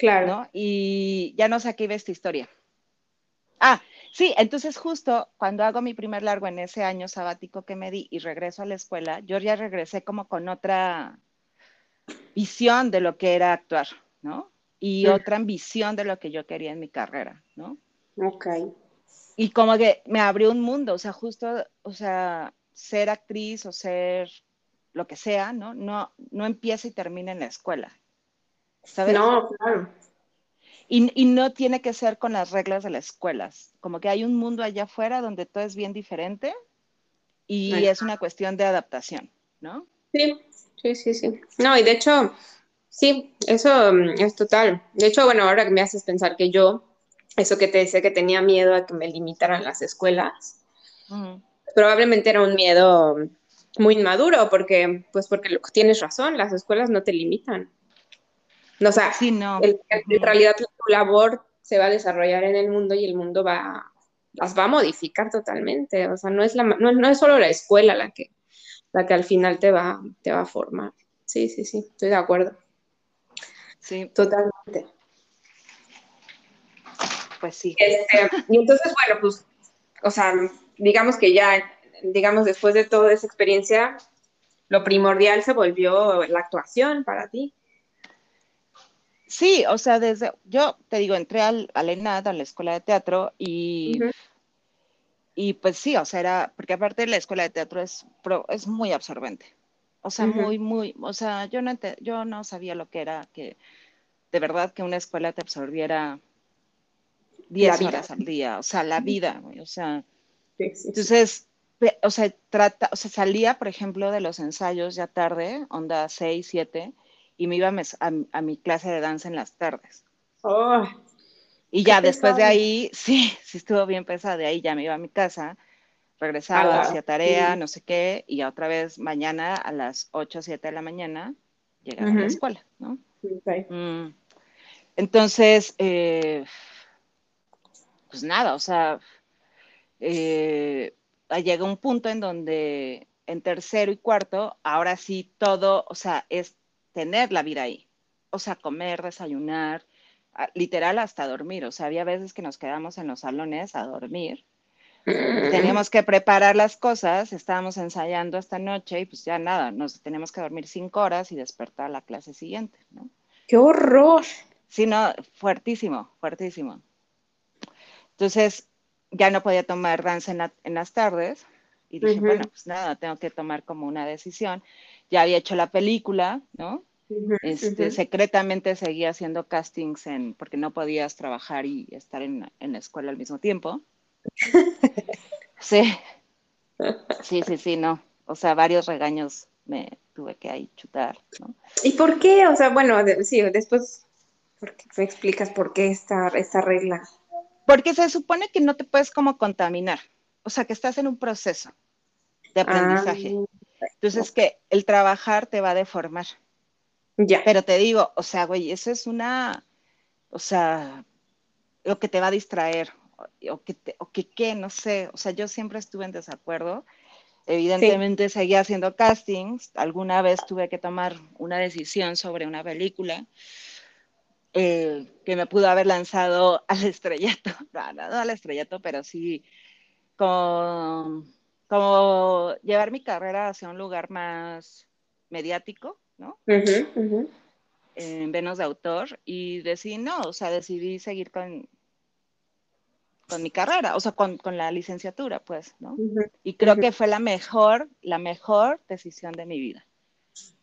Claro. ¿no? Y ya no sé a qué iba esta historia. Ah, sí, entonces justo cuando hago mi primer largo en ese año sabático que me di y regreso a la escuela, yo ya regresé como con otra visión de lo que era actuar, ¿no? Y otra ambición de lo que yo quería en mi carrera, ¿no? Ok. Y como que me abrió un mundo, o sea, justo, o sea, ser actriz o ser lo que sea, ¿no? No, no empieza y termina en la escuela. ¿Sabes? No, claro. Y, no tiene que ser con las reglas de las escuelas. Como que hay un mundo allá afuera donde todo es bien diferente y es una cuestión de adaptación, ¿no? Sí, sí, sí, sí. No, y de hecho, sí, eso mm, es total. De hecho, bueno, ahora que me haces pensar que yo, eso que te decía que tenía miedo a que me limitaran las escuelas, probablemente era un miedo muy inmaduro, porque, pues porque tienes razón, las escuelas no te limitan. O sea, no. en realidad tu labor se va a desarrollar en el mundo y el mundo va, las va a modificar totalmente. O sea, no es, la, no, no es solo la escuela la que, la que al final te va, te va a formar. Sí, sí, sí, estoy de acuerdo. Sí. Totalmente. Pues sí. Este, y entonces, bueno, pues, o sea, digamos que ya, digamos, después de toda esa experiencia, lo primordial se volvió la actuación para ti. Sí, o sea, desde, yo te digo, entré al, al ENAD, a la escuela de teatro, y, y pues sí, o sea, era, porque aparte la escuela de teatro es, es muy absorbente. O sea, muy, muy, o sea, yo no, yo no sabía lo que era que de verdad que una escuela te absorbiera 10 horas al día, o sea, la vida, o sea, entonces, o sea, trata, o sea, salía, por ejemplo, de los ensayos ya tarde, onda 6, 7, y me iba a, mi clase de danza en las tardes. Oh, y ya después de ahí, sí, sí estuvo bien pesado, de ahí ya me iba a mi casa, regresaba, hacía tarea, no sé qué, y otra vez mañana a las 8 o 7 de la mañana llegaba a la escuela, ¿no? Mm. Entonces, eh, pues nada, o sea, eh, llega un punto en donde en tercero y cuarto, ahora sí todo, o sea, es tener la vida ahí. O sea, comer, desayunar, literal hasta dormir. O sea, había veces que nos quedamos en los salones a dormir. Teníamos que preparar las cosas, estábamos ensayando esta noche y pues ya nada, nos teníamos que dormir cinco horas y despertar a la clase siguiente, ¿no? ¡Qué horror! Sí, no, fuertísimo, fuertísimo. Entonces, ya no podía tomar danza en, las tardes y dije, bueno, pues nada, tengo que tomar como una decisión ya había hecho la película, ¿no? este, Secretamente seguía haciendo castings en, porque no podías trabajar y estar en, la escuela al mismo tiempo. sí, sí, sí, sí, no. O sea, varios regaños me tuve que ahí chutar, ¿no? ¿Y por qué? O sea, bueno, sí, después me explicas por qué esta, esta regla. Porque se supone que no te puedes como contaminar, o sea, que estás en un proceso de aprendizaje. Ah. Entonces, que el trabajar te va a deformar. Ya. Pero te digo, o sea, güey, eso es una, o sea, lo que te va a distraer, o que, o que qué, no sé, o sea, yo siempre estuve en desacuerdo. Evidentemente seguía haciendo castings, alguna vez tuve que tomar una decisión sobre una película eh, que me pudo haber lanzado al estrellato, no, no, no al estrellato, pero sí con como llevar mi carrera hacia un lugar más mediático, ¿no? En venos de autor y decidí no, o sea, decidí seguir con, con mi carrera, o sea, con, la licenciatura, pues, ¿no? Y creo que fue la mejor, la mejor decisión de mi vida.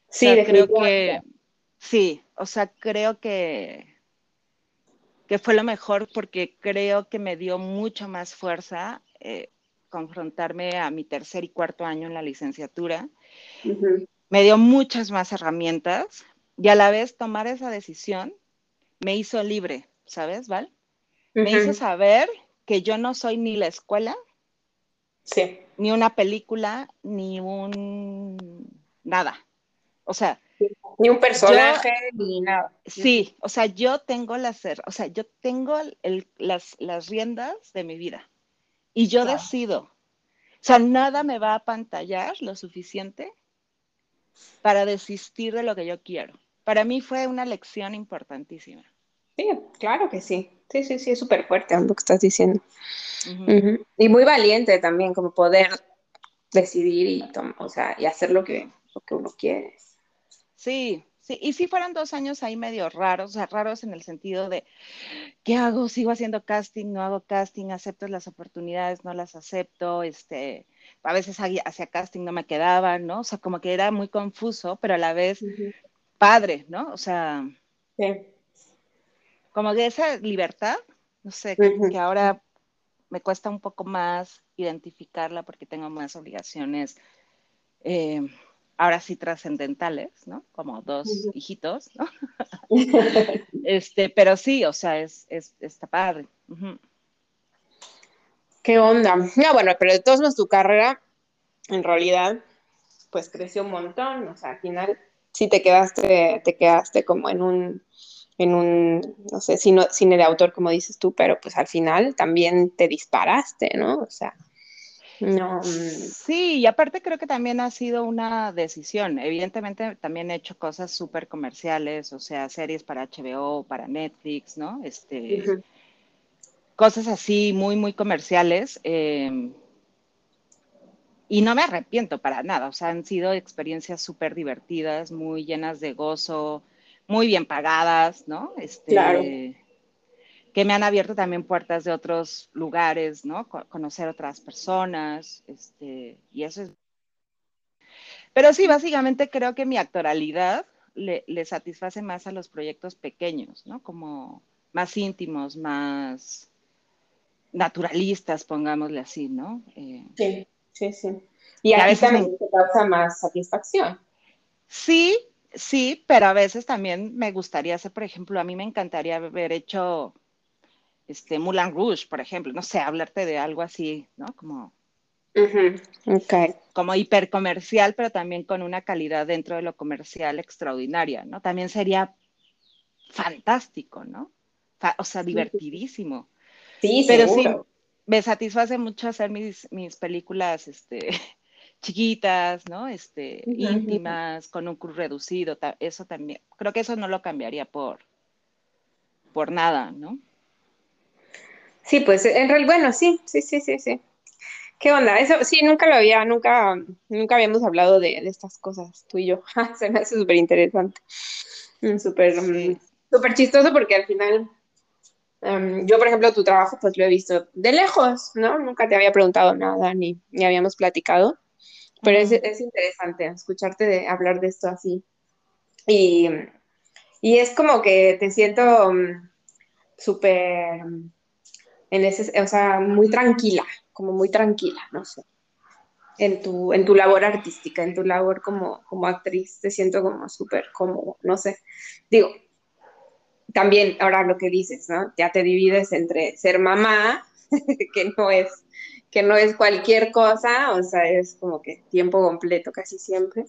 Sí, creo que, sí, o sea, creo que, que fue lo mejor porque creo que me dio mucho más fuerza eh, confrontarme a mi tercer y cuarto año en la licenciatura. Me dio muchas más herramientas y a la vez tomar esa decisión me hizo libre, ¿sabes, Val? Me hizo saber que yo no soy ni la escuela, Sí. Ni una película, ni un nada. O sea, ni un personaje, ni nada. Sí, o sea, yo tengo las, o sea, yo tengo las, las, riendas de mi vida y yo decido. O sea, nada me va a pantallar lo suficiente para desistir de lo que yo quiero. Para mí fue una lección importantísima. Sí, claro que sí. Sí, sí, sí, es súper fuerte lo que estás diciendo. Y muy valiente también, como poder decidir y, o sea, y hacer lo que, lo que uno quiere. Sí, sí, y si fueron dos años ahí medio raros, o sea, raros en el sentido de, ¿qué hago? ¿Sigo haciendo casting? ¿No hago casting? ¿Acepto las oportunidades? ¿No las acepto? Este, a veces hacia casting no me quedaban, ¿no? O sea, como que era muy confuso, pero a la vez padre, ¿no? O sea, como de esa libertad, no sé, que ahora me cuesta un poco más identificarla porque tengo más obligaciones. Eh, ahora sí trascendentales, ¿no? Como dos hijitos, ¿no? este, pero sí, o sea, es, es está padre. ¿Qué onda? No, bueno, pero de todos modos tu carrera, en realidad, pues creció un montón, o sea, al final sí te quedaste, te quedaste como en un, en un, no sé, cine, cine de autor, como dices tú, pero pues al final también te disparaste, ¿no? O sea, no. Mm. Sí, y aparte creo que también ha sido una decisión. Evidentemente también he hecho cosas súper comerciales, o sea, series para HBO, para Netflix, ¿no? Este, Cosas así muy, muy comerciales. Em, y no me arrepiento para nada, o sea, han sido experiencias súper divertidas, muy llenas de gozo, muy bien pagadas, ¿no? Este, claro que me han abierto también puertas de otros lugares, ¿no? conocer otras personas, este, y eso es... Pero sí, básicamente creo que mi actoralidad le, satisface más a los proyectos pequeños, ¿no? Como más íntimos, más naturalistas, pongámosle así, ¿no? Eh, sí, sí, sí. Y a veces también te causa más satisfacción. Sí, sí, pero a veces también me gustaría hacer, por ejemplo, a mí me encantaría haber hecho este, Moulin Rouge, por ejemplo, no sé, hablarte de algo así, ¿no? Como, como hipercomercial, pero también con una calidad dentro de lo comercial extraordinaria, ¿no? También sería fantástico, ¿no? O sea, divertidísimo. Sí, pero sí, me satisface mucho hacer mis, mis películas, este, chiquitas, ¿no? Este, íntimas, con un crew reducido, eso también, creo que eso no lo cambiaría por, por nada, ¿no? Sí, pues en realidad, bueno, sí, sí, sí, sí, sí. ¿Qué onda? Eso sí, nunca lo había, nunca, nunca habíamos hablado de, estas cosas, tú y yo. Se me hace súper interesante. Mm, súper, mm, súper chistoso porque al final, em, yo por ejemplo, tu trabajo pues lo he visto de lejos, ¿no? Nunca te había preguntado nada ni, ni habíamos platicado, pero es, es, interesante escucharte de, hablar de esto así. Y, y es como que te siento mm, súper en ese, o sea, muy tranquila, como muy tranquila, no sé. En tu, en tu labor artística, en tu labor como, como actriz, te siento como súper cómodo, no sé. Digo, también ahora lo que dices, ¿no? Ya te divides entre ser mamá, que no es que no es cualquier cosa, o sea, es como que tiempo completo casi siempre,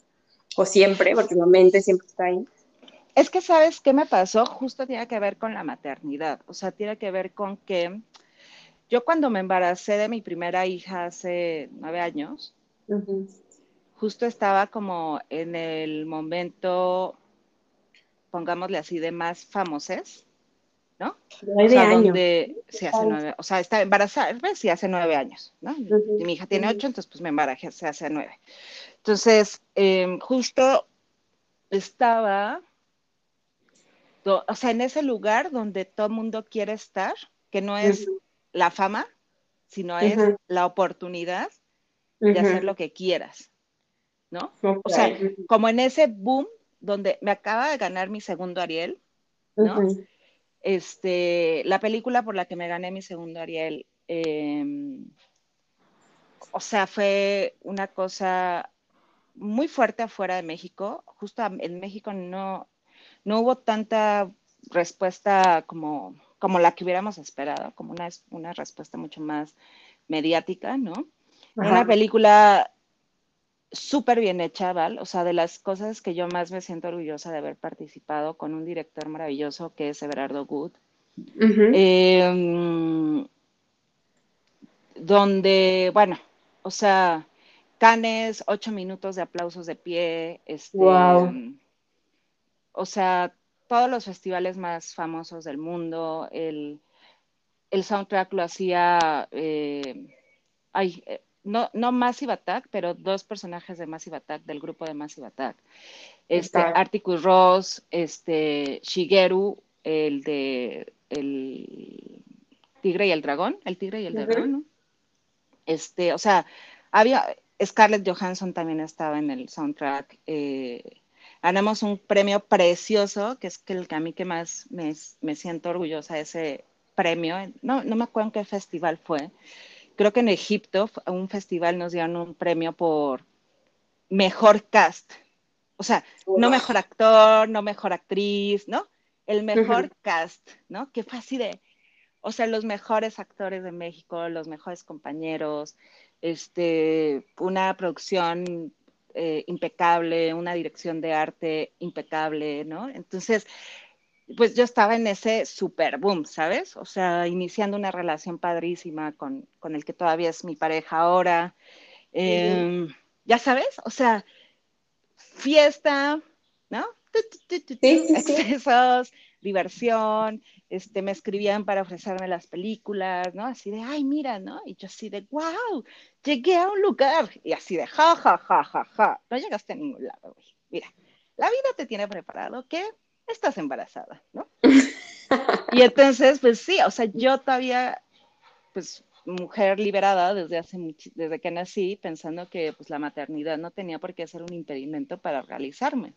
o siempre, porque la mente siempre está ahí. Es que, ¿sabes qué me pasó? Justo tiene que ver con la maternidad, o sea, tiene que ver con que yo cuando me embaracé de mi primera hija hace nueve años, justo estaba como en el momento, pongámosle así, de más famoses, ¿no? Nueve años. sí, hace nueve, o sea, estaba embarazada, pues, sí, hace nueve años, ¿no? Y mi hija tiene ocho, entonces pues me embarajé hace nueve. Entonces, em, justo estaba, o sea, en ese lugar donde todo el mundo quiere estar, que no es la fama, sino es la oportunidad de hacer lo que quieras, ¿no? O sea, como en ese boom donde me acaba de ganar mi segundo Ariel, ¿no? Este, la película por la que me gané mi segundo Ariel, em, o sea, fue una cosa muy fuerte afuera de México. Justo en México no, no hubo tanta respuesta como como la que hubiéramos esperado, como una, una respuesta mucho más mediática, ¿no? Una película súper bien hecha, ¿vale? O sea, de las cosas que yo más me siento orgullosa de haber participado con un director maravilloso que es Everardo Good. Em, donde, bueno, o sea, Canes, ocho minutos de aplausos de pie, este, wow. o sea, todos los festivales más famosos del mundo, el, soundtrack lo hacía, eh, eh, no, no Massive Attack, pero dos personajes de Massive Attack, del grupo de Massive Attack. Este, Articus Ross, este, Shigeru, el de el Tigre y el Dragón, el Tigre y el Dragón, ¿no? Este, o sea, había, Scarlett Johansson también estaba en el soundtrack. Eh, ganamos un premio precioso, que es que el que a mí que más me, siento orgullosa de ese premio. No, no me acuerdo en qué festival fue. Creo que en Egipto, un festival nos dieron un premio por mejor cast. O sea, no mejor actor, no mejor actriz, ¿no? El mejor cast, ¿no? Que fue así de, o sea, los mejores actores de México, los mejores compañeros, este, una producción eh, impecable, una dirección de arte impecable, ¿no? Entonces, pues yo estaba en ese super boom, ¿sabes? O sea, iniciando una relación padrísima con, el que todavía es mi pareja ahora. Em, ya sabes, o sea, fiesta, ¿no? Excesos, diversión, este, me escribían para ofrecerme las películas, ¿no? Así de, ay, mira, ¿no? Y yo así de, wow, llegué a un lugar. Y así de, ja, ja, ja, ja, ja. No llegaste a ningún lado, güey. Mira, la vida te tiene preparado que estás embarazada, ¿no? y entonces, pues sí, o sea, yo todavía, pues, mujer liberada desde hace desde que nací, pensando que pues la maternidad no tenía por qué ser un impedimento para realizarme.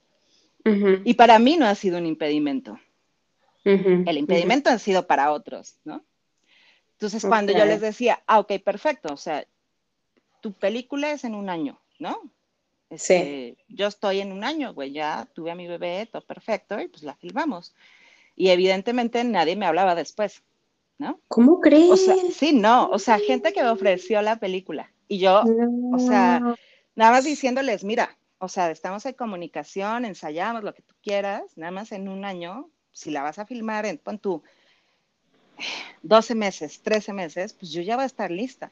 Y para mí no ha sido un impedimento. El impedimento ha sido para otros, ¿no? Entonces, cuando yo les decía, ah, ok, perfecto, o sea, tu película es en un año, ¿no? sí. Este, yo estoy en un año, güey, ya tuve a mi bebé, todo perfecto, y pues la filmamos. Y evidentemente nadie me hablaba después, ¿no? ¿Cómo crees? O sea, sí, no, o sea, gente que me ofreció la película. Y yo, o sea, nada más diciéndoles, mira, o sea, estamos en comunicación, ensayamos lo que tú quieras, nada más en un año, si la vas a filmar en, pon tú, 12 meses, 13 meses, pues yo ya voy a estar lista.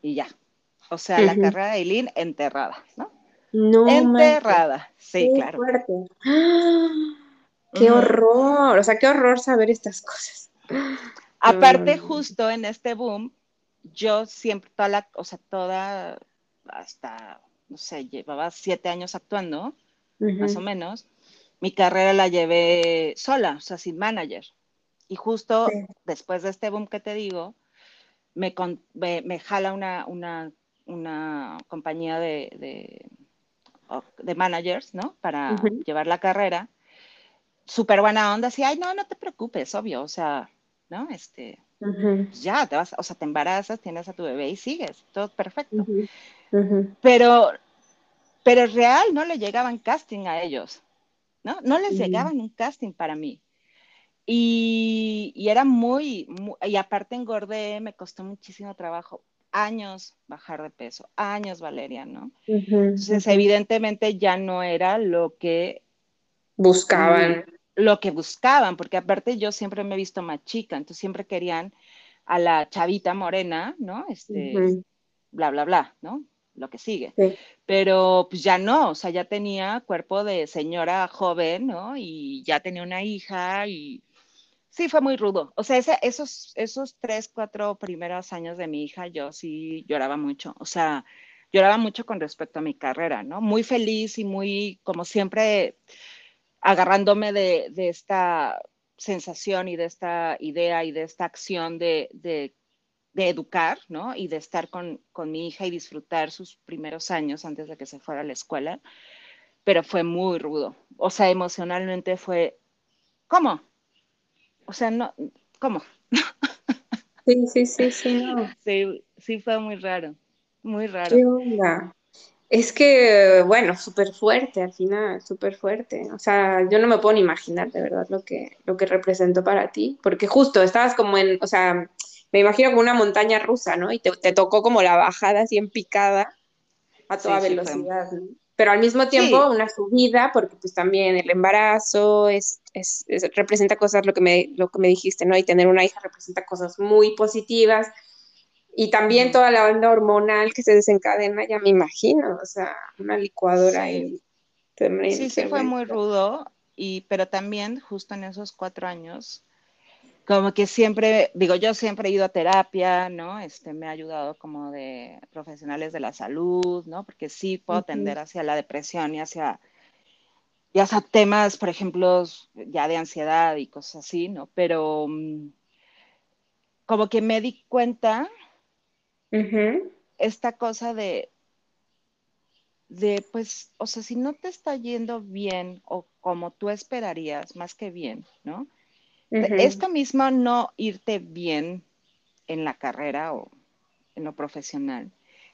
Y ya. O sea, la carrera de Eileen enterrada, ¿no? No. Enterrada, sí, claro. ¡Qué horror! O sea, qué horror saber estas cosas. Aparte, justo en este boom, yo siempre, toda la, o sea, toda, hasta, no sé, llevaba siete años actuando, más o menos. Mi carrera la llevé sola, o sea, sin manager. Y justo después de este boom que te digo, me, me, jala una, una, una compañía de de managers, ¿no? Para llevar la carrera. Súper buena onda, así, ay, no, no te preocupes, obvio, o sea, ¿no? Este, pues ya, te vas, o sea, te embarazas, tienes a tu bebé y sigues, todo perfecto. Pero, pero real, no le llegaban casting a ellos, ¿no? No les llegaban un casting para mí. Y, y era muy, y aparte engordé, me costó muchísimo trabajo años bajar de peso, años, Valeria, ¿no? Entonces, evidentemente ya no era lo que buscaban. Lo que buscaban, porque aparte yo siempre me he visto más chica, entonces siempre querían a la chavita morena, ¿no? Este, bla, bla, bla, ¿no? Lo que sigue. Pero pues ya no, o sea, ya tenía cuerpo de señora joven, ¿no? Y ya tenía una hija y Sí, fue muy rudo. O sea, esos, esos tres, cuatro primeros años de mi hija, yo sí lloraba mucho. O sea, lloraba mucho con respecto a mi carrera, ¿no? Muy feliz y muy, como siempre, agarrándome de, esta sensación y de esta idea y de esta acción de, educar, ¿no? Y de estar con, con, mi hija y disfrutar sus primeros años antes de que se fuera a la escuela. Pero fue muy rudo. O sea, emocionalmente fue, ¿cómo? o sea, no, ¿cómo? Sí, sí, sí, sí, no. Sí, sí fue muy raro, muy raro. ¿Qué onda? Es que, bueno, súper fuerte al final, súper fuerte. O sea, yo no me puedo ni imaginar de verdad lo que, lo que representó para ti, porque justo estabas como en, o sea, me imagino como una montaña rusa, ¿no? Y te, tocó como la bajada así en picada a toda velocidad, ¿no? Pero al mismo tiempo una subida, porque pues también el embarazo es, es, representa cosas, lo que, me, lo que me dijiste, ¿no? Y tener una hija representa cosas muy positivas. Y también toda la onda hormonal que se desencadena, ya me imagino, o sea, una licuadora sí. sí, sí, fue muy rudo, y, pero también justo en esos cuatro años como que siempre, digo, yo siempre he ido a terapia, ¿no? Este, me ha ayudado como de profesionales de la salud, ¿no? Porque sí puedo tender hacia la depresión y hacia, y hacia temas, por ejemplo, ya de ansiedad y cosas así, ¿no? Pero mm, como que me di cuenta esta cosa de, de, pues, o sea, si no te está yendo bien o como tú esperarías, más que bien, ¿no? Esto mismo no irte bien en la carrera o en lo profesional,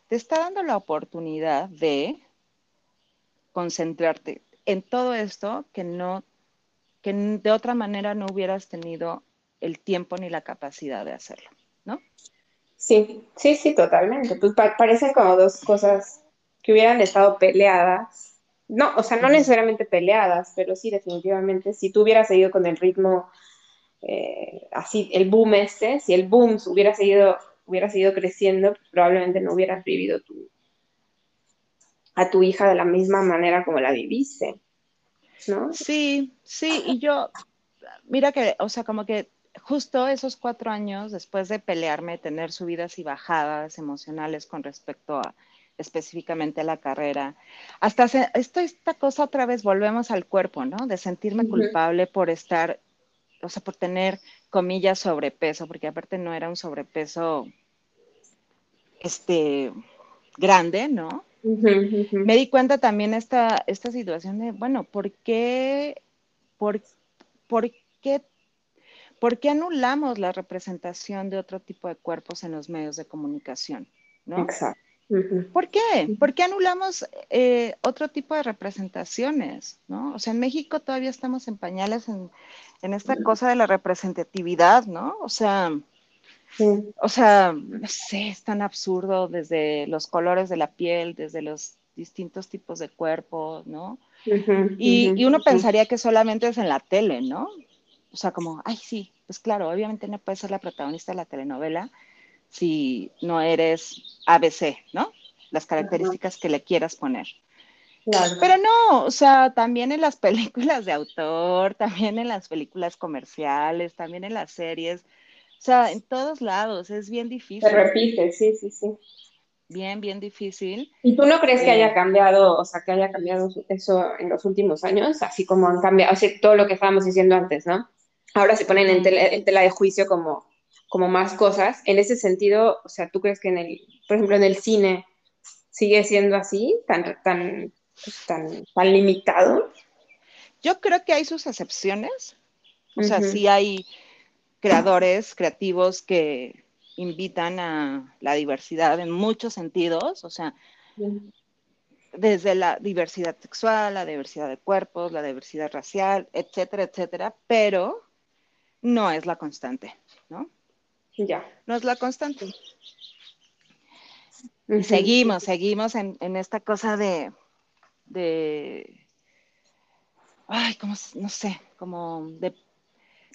te está dando la oportunidad de concentrarte en todo esto que no, que de otra manera no hubieras tenido el tiempo ni la capacidad de hacerlo, ¿no? Sí, sí, sí, totalmente. Pues parecen como dos cosas que hubieran estado peleadas. No, o sea, no necesariamente peleadas, pero sí, definitivamente, si tú hubieras seguido con el ritmo eh, así el boom este, si el boom hubiera seguido, hubiera seguido creciendo, probablemente no hubieras vivido tu, a tu hija de la misma manera como la viviste, ¿no? Sí, sí, y yo, mira que, o sea, como que justo esos cuatro años después de pelearme, tener subidas y bajadas emocionales con respecto a específicamente a la carrera, hasta esto, esta cosa otra vez volvemos al cuerpo, ¿no? De sentirme culpable por estar o sea, por tener comillas sobrepeso, porque aparte no era un sobrepeso este grande, ¿no? Me di cuenta también esta, esta situación de, bueno, ¿por qué, por, por qué, por qué anulamos la representación de otro tipo de cuerpos en los medios de comunicación? ¿no? Exacto. ¿Por qué? ¿Por qué anulamos eh, otro tipo de representaciones? ¿no? O sea, en México todavía estamos en pañales en, esta cosa de la representatividad, ¿no? O sea, o sea, no sé, es tan absurdo desde los colores de la piel, desde los distintos tipos de cuerpos, ¿no? y, uno pensaría que solamente es en la tele, ¿no? O sea, como, ay, sí, pues claro, obviamente no puede ser la protagonista de la telenovela, si no eres ABC, ¿no? Las características que le quieras poner. Pero no, o sea, también en las películas de autor, también en las películas comerciales, también en las series, o sea, en todos lados, es bien difícil. Se repite, sí, sí, sí. Bien, bien difícil. ¿Y tú no crees que haya eh, cambiado, o sea, que haya cambiado eso en los últimos años? Así como han cambiado, así todo lo que estábamos diciendo antes, ¿no? Ahora se ponen en tela de juicio como como más cosas. En ese sentido, o sea, ¿tú crees que en el, por ejemplo, en el cine sigue siendo así, tan, tan, tan, tan limitado? Yo creo que hay sus excepciones. O sea, sí hay creadores creativos que invitan a la diversidad en muchos sentidos, o sea, desde la diversidad sexual, la diversidad de cuerpos, la diversidad racial, etcétera, etcétera, pero no es la constante, ¿no? Ya. No es la constante. seguimos, seguimos en, esta cosa de, de, ay, como, no sé, como de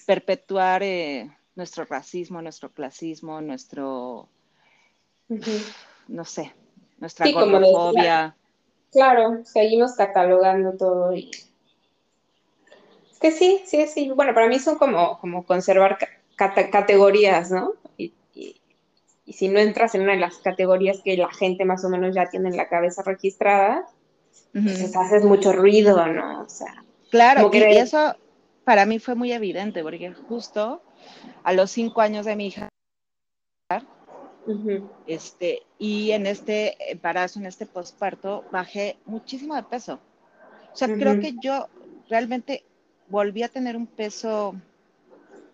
perpetuar eh, nuestro racismo, nuestro clasismo, nuestro, no sé, nuestra sí, Claro, seguimos catalogando todo y... Es que sí, sí, sí. Bueno, para mí son como, como conservar categorías, ¿no? Y, si no entras en una de las categorías que la gente más o menos ya tiene en la cabeza registrada, pues haces mucho ruido, ¿no? O sea, claro, y eso para mí fue muy evidente, porque justo a los cinco años de mi hija, este, y en este embarazo, en este posparto, bajé muchísimo de peso. O sea, creo que yo realmente volví a tener un peso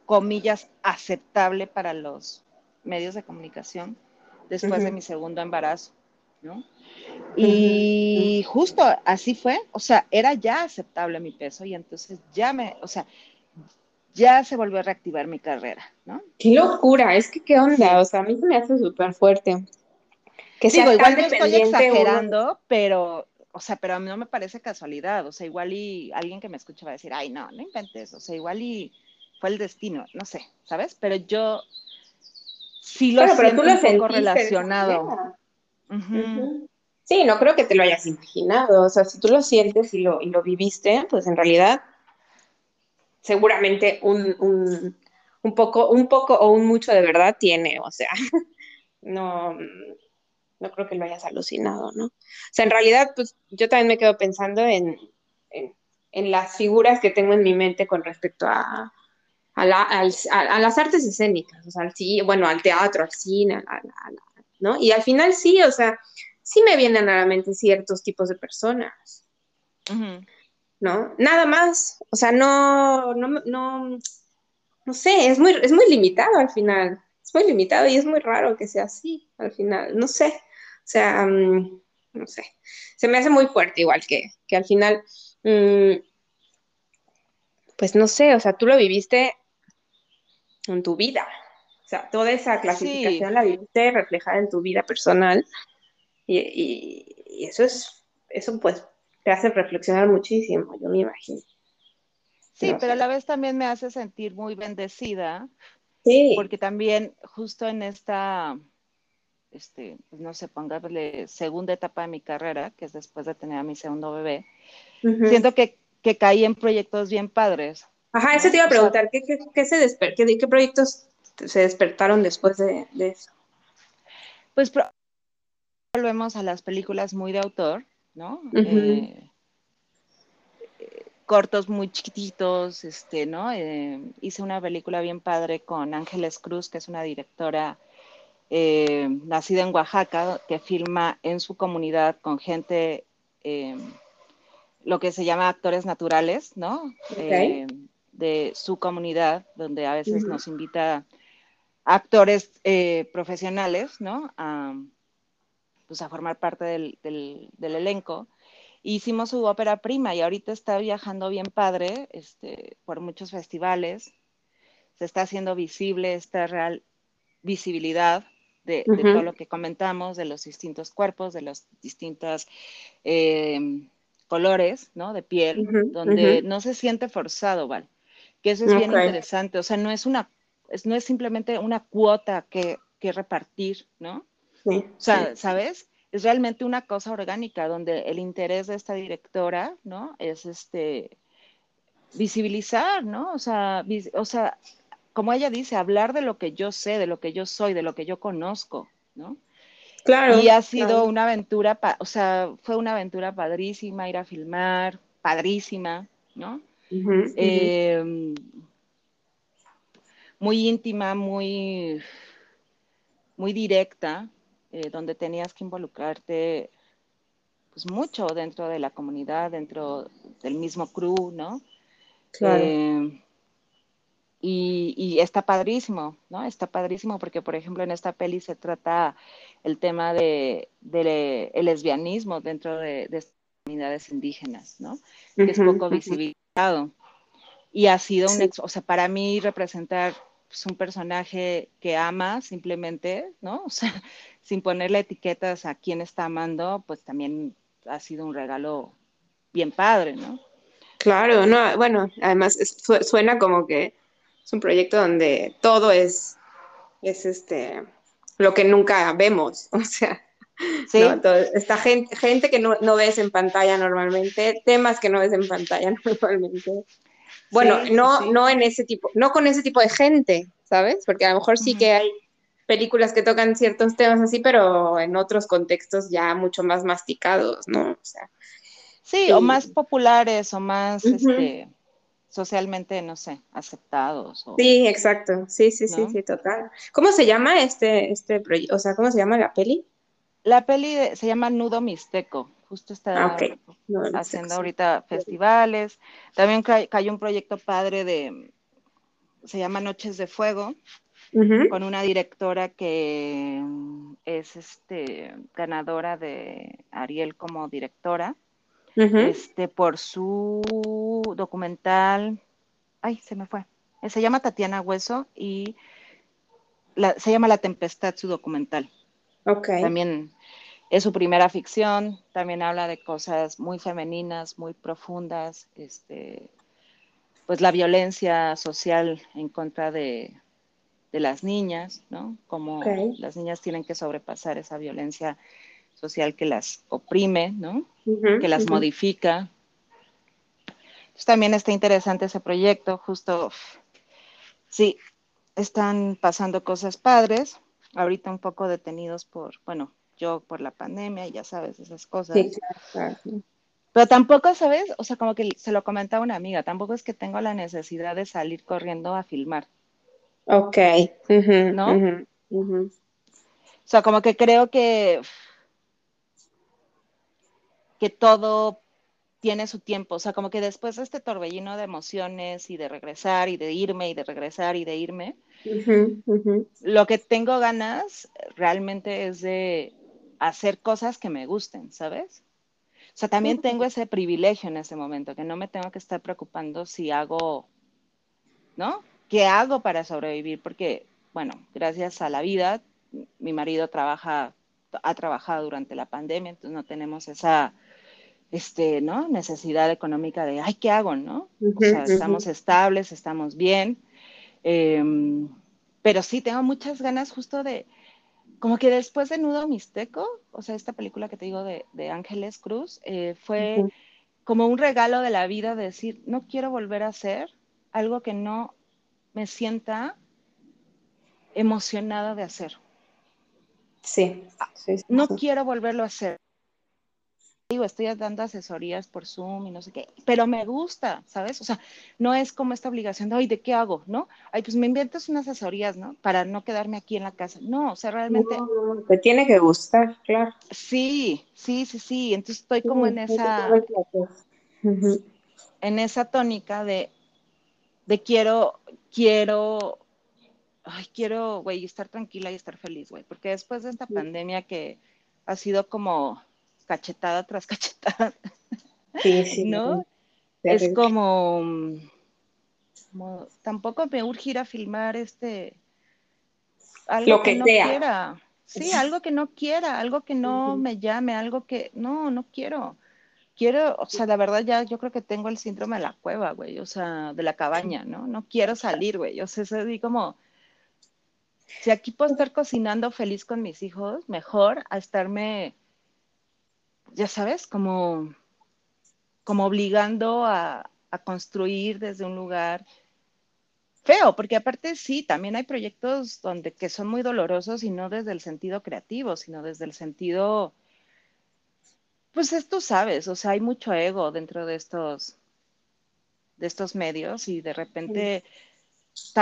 comillas, aceptable para los medios de comunicación después de mi segundo embarazo, ¿no? Y justo así fue, o sea, era ya aceptable mi peso y entonces ya me, o sea, ya se volvió a reactivar mi carrera, ¿no? Qué locura, es que qué onda, o sea, a mí se me hace súper fuerte. Que Digo, igual no estoy exagerando, pero, o sea, pero a mí no me parece casualidad, o sea, igual y alguien que me escucha va a decir, ay, no, no inventes, o sea, igual y fue el destino, no sé, ¿sabes? Pero yo sí lo siento un poco relacionado. Sí, no creo que te lo hayas imaginado, o sea, si tú lo sientes y lo, y lo viviste, pues en realidad seguramente un, poco, un poco o un mucho de verdad tiene, o sea, no, no creo que lo hayas alucinado, ¿no? O sea, en realidad, pues yo también me quedo pensando en, las figuras que tengo en mi mente con respecto a, a, las artes escénicas, o sea, al, bueno, al teatro, al cine, ¿no? Y al final sí, o sea, sí me vienen a la mente ciertos tipos de personas. ¿no? Nada más, o sea, no, no, no, no sé, es muy, es muy limitado al final, es muy limitado y es muy raro que sea así al final, no sé, o sea, mm, no sé, se me hace muy fuerte igual que, que al final, mm, pues no sé, o sea, tú lo viviste en tu vida, sea, toda esa clasificación la viviste reflejada en tu vida personal y, y eso es, eso pues te hace reflexionar muchísimo, yo me imagino. Sí, pero a la vez también me hace sentir muy bendecida. Sí. Porque también justo en esta, este, pues no sé, pongámosle segunda etapa de mi carrera, que es después de tener a mi segundo bebé, siento que, que, caí en proyectos bien padres. Ajá, eso te iba a preguntar, ¿qué, qué, se qué, qué, proyectos se despertaron después de, eso? Pues volvemos a las películas muy de autor, ¿no? Eh, cortos muy chiquititos, este, ¿no? Eh, hice una película bien padre con Ángeles Cruz, que es una directora eh, nacida en Oaxaca, que filma en su comunidad con gente, lo que se llama actores naturales, ¿no? de su comunidad, donde a veces nos invita actores profesionales, ¿no? pues, a formar parte del, elenco. Hicimos su ópera prima y ahorita está viajando bien padre este, por muchos festivales. Se está haciendo visible esta real visibilidad de, todo lo que comentamos, de los distintos cuerpos, de los distintos em, colores ¿no? de piel, donde no se siente forzado, ¿vale? Que eso es bien interesante. O sea, no es una, no es simplemente una cuota que, que repartir, ¿no? o sea, ¿sabes? Es realmente una cosa orgánica donde el interés de esta directora, ¿no? Es este visibilizar, ¿no? O sea, o sea, como ella dice, hablar de lo que yo sé, de lo que yo soy, de lo que yo conozco, ¿no? Claro. Y ha sido una aventura, o sea, fue una aventura padrísima ir a filmar, padrísima, ¿no? Em, muy íntima, muy, muy directa, eh, donde tenías que involucrarte pues mucho dentro de la comunidad, dentro del mismo crew, ¿no? Claro. Eh, y, está padrísimo, ¿no? Está padrísimo porque, por ejemplo, en esta peli se trata el tema de, el lesbianismo dentro de, de estas comunidades indígenas, ¿no? Que es poco visibilizado. Y ha sido un, o sea, para mí representar pues, un personaje que ama simplemente, ¿no? O sea, sin ponerle etiquetas a quién está amando, pues también ha sido un regalo bien padre, ¿no? Claro, no, bueno, además suena como que es un proyecto donde todo es, es este, lo que nunca vemos, o sea, ¿Sí? esta gente, gente que no, no, ves en pantalla normalmente, temas que no ves en pantalla normalmente. Bueno, no, no en ese tipo, no con ese tipo de gente, ¿sabes? Porque a lo mejor sí que hay películas que tocan ciertos temas así, pero en otros contextos ya mucho más masticados, ¿no? O sea, sí, o más populares o más este, socialmente, no sé, aceptados. sí, exacto. Sí, sí, sí, sí, total. ¿Cómo se llama este, este proyecto? O sea, ¿cómo se llama la peli? La peli se llama Nudo Mixteco. Justo está ah, haciendo ahorita festivales. También cayó un proyecto padre de, se llama Noches de Fuego, con una directora que es este, ganadora de Ariel como directora, este, por su documental, ay, se me fue, se llama Tatiana Hueso y se llama La Tempestad, su documental. Ok. También es su primera ficción, también habla de cosas muy femeninas, muy profundas, este, pues la violencia social en contra de, las niñas, ¿no? Como las niñas tienen que sobrepasar esa violencia social que las oprime, ¿no? que las modifica. también está interesante ese proyecto, justo, sí, están pasando cosas padres, ahorita un poco detenidos por, bueno, yo por la pandemia, y ya sabes, esas cosas. Sí, claro, Pero tampoco, ¿sabes? O sea, como que se lo comentaba una amiga, tampoco es que tengo la necesidad de salir corriendo a filmar. Ok. ¿No? O sea, como que creo que, que todo tiene su tiempo, o sea, como que después de este torbellino de emociones y de regresar y de irme y de regresar y de irme, lo que tengo ganas realmente es de hacer cosas que me gusten, ¿sabes? O sea, también tengo ese privilegio en ese momento, que no me tengo que estar preocupando si hago, ¿no? ¿Qué hago para sobrevivir? Porque, bueno, gracias a la vida, mi marido trabaja, ha trabajado durante la pandemia, entonces no tenemos esa, este, ¿no? Necesidad económica de, ay, ¿qué hago, no? O sea, estamos estables, estamos bien. Em, pero sí, tengo muchas ganas justo de, como que después de Nudo Mixteco, o sea, esta película que te digo de, Ángeles Cruz, eh, fue como un regalo de la vida de decir, no quiero volver a hacer algo que no me sienta emocionada de hacer. sí, no quiero volverlo a hacer digo, estoy dando asesorías por Zoom y no sé qué, pero me gusta, ¿sabes? O sea, no es como esta obligación de, ay, ¿de qué hago? ¿No? Ay, pues me inventas unas asesorías, ¿no? Para no quedarme aquí en la casa. No, o sea, realmente... No, te tiene que gustar, claro. Sí, sí, sí, sí. Entonces estoy como en esa... En esa tónica de, de quiero, quiero, ay, quiero, güey, estar tranquila y estar feliz, güey, porque después de esta pandemia que ha sido como cachetada tras cachetada. Sí, sí. ¿No? Es como, tampoco me urge ir a filmar este algo que, no quiera. Sí, algo que no quiera, algo que no me llame, algo que no, no quiero. Quiero, o sea, la verdad ya yo creo que tengo el síndrome de la cueva, güey, o sea, de la cabaña, ¿no? No quiero salir, güey. O sea, es como si aquí puedo estar cocinando feliz con mis hijos, mejor a estarme ya sabes, como, como obligando a, construir desde un lugar feo, porque aparte sí, también hay proyectos donde que son muy dolorosos y no desde el sentido creativo, sino desde el sentido, pues tú sabes, o sea, hay mucho ego dentro de estos, de estos medios y de repente,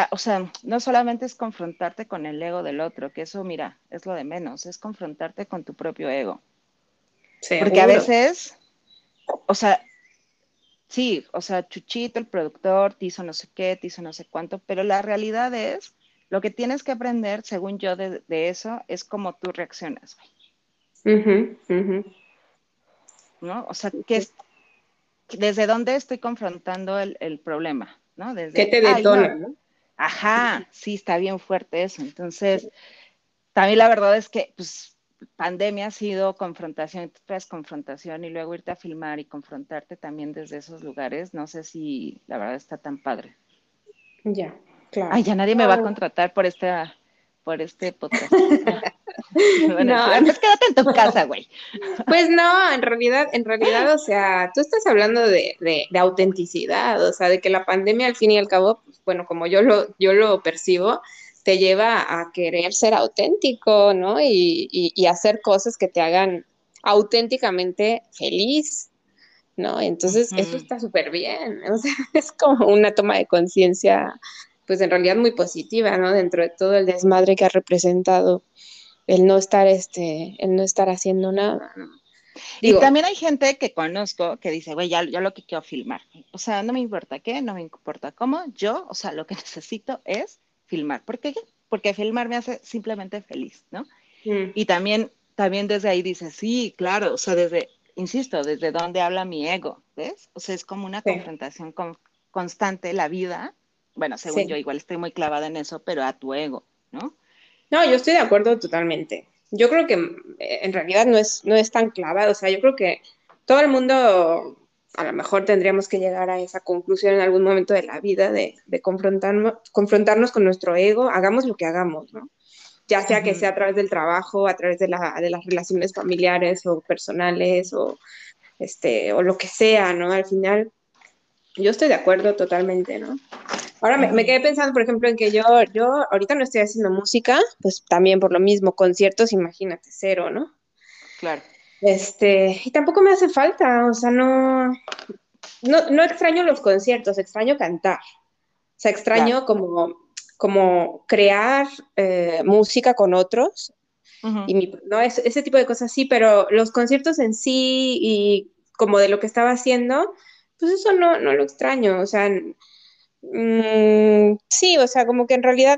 o sea, no solamente es confrontarte con el ego del otro, que eso, mira, es lo de menos, es confrontarte con tu propio ego. Porque a veces, o sea, sí, o sea, Chuchito, el productor, te hizo no sé qué, te hizo no sé cuánto, pero la realidad es, lo que tienes que aprender, según yo, de, eso, es cómo tú reaccionas. ¿No? O sea, que es, desde dónde estoy confrontando el, problema, ¿no? Desde, ¿Qué te detona? ¿no? Ajá, sí, está bien fuerte eso. Entonces, también la verdad es que, pues, pandemia ha sido confrontación tras confrontación y luego irte a filmar y confrontarte también desde esos lugares, no sé si la verdad está tan padre. Ya, claro. Ay, ya nadie me va a contratar por esta por este podcast. bueno, pues quédate en tu casa, güey. Pues no, en realidad, en realidad, o sea, tú estás hablando de, de, de, autenticidad, o sea, de que la pandemia al fin y al cabo, pues, bueno, como yo lo, yo lo percibo, te lleva a querer ser auténtico, ¿no? Y, hacer cosas que te hagan auténticamente feliz, ¿no? Entonces, eso está súper bien, o sea, es como una toma de conciencia, pues en realidad muy positiva, ¿no? Dentro de todo el desmadre que ha representado el no estar, este, el no estar haciendo nada, ¿no? y también hay gente que conozco que dice, güey, ya, ya lo que quiero filmar. O sea, no me importa qué, no me importa cómo. Yo, o sea, lo que necesito es filmar. ¿Por qué? Porque filmar me hace simplemente feliz, ¿no? Y también, también desde ahí dice, sí, claro, o sea, desde, insisto, desde donde habla mi ego, ¿ves? O sea, es como una confrontación con, constante la vida Bueno, según yo, igual estoy muy clavada en eso, pero a tu ego, ¿no? No, yo estoy de acuerdo totalmente. Yo creo que eh, en realidad no es, no es tan clavado. O sea, yo creo que todo el mundo, a lo mejor tendríamos que llegar a esa conclusión en algún momento de la vida de, de confrontarnos, confrontarnos con nuestro ego, hagamos lo que hagamos, ¿no? Ya sea que sea a través del trabajo, a través de, la, de las relaciones familiares o personales o, este, o lo que sea, ¿no? Al final, yo estoy de acuerdo totalmente, ¿no? Ahora me, quedé pensando, por ejemplo, en que yo, yo ahorita no estoy haciendo música, pues también por lo mismo, conciertos, imagínate, cero, ¿no? Claro. Este, y tampoco me hace falta, o sea, no, no, extraño los conciertos, extraño cantar. O sea, extraño como, como crear eh, música con otros. y no, ese tipo de cosas sí, pero los conciertos en sí y como de lo que estaba haciendo, pues eso no, no lo extraño. O sea, Mm, sí, o sea, como que en realidad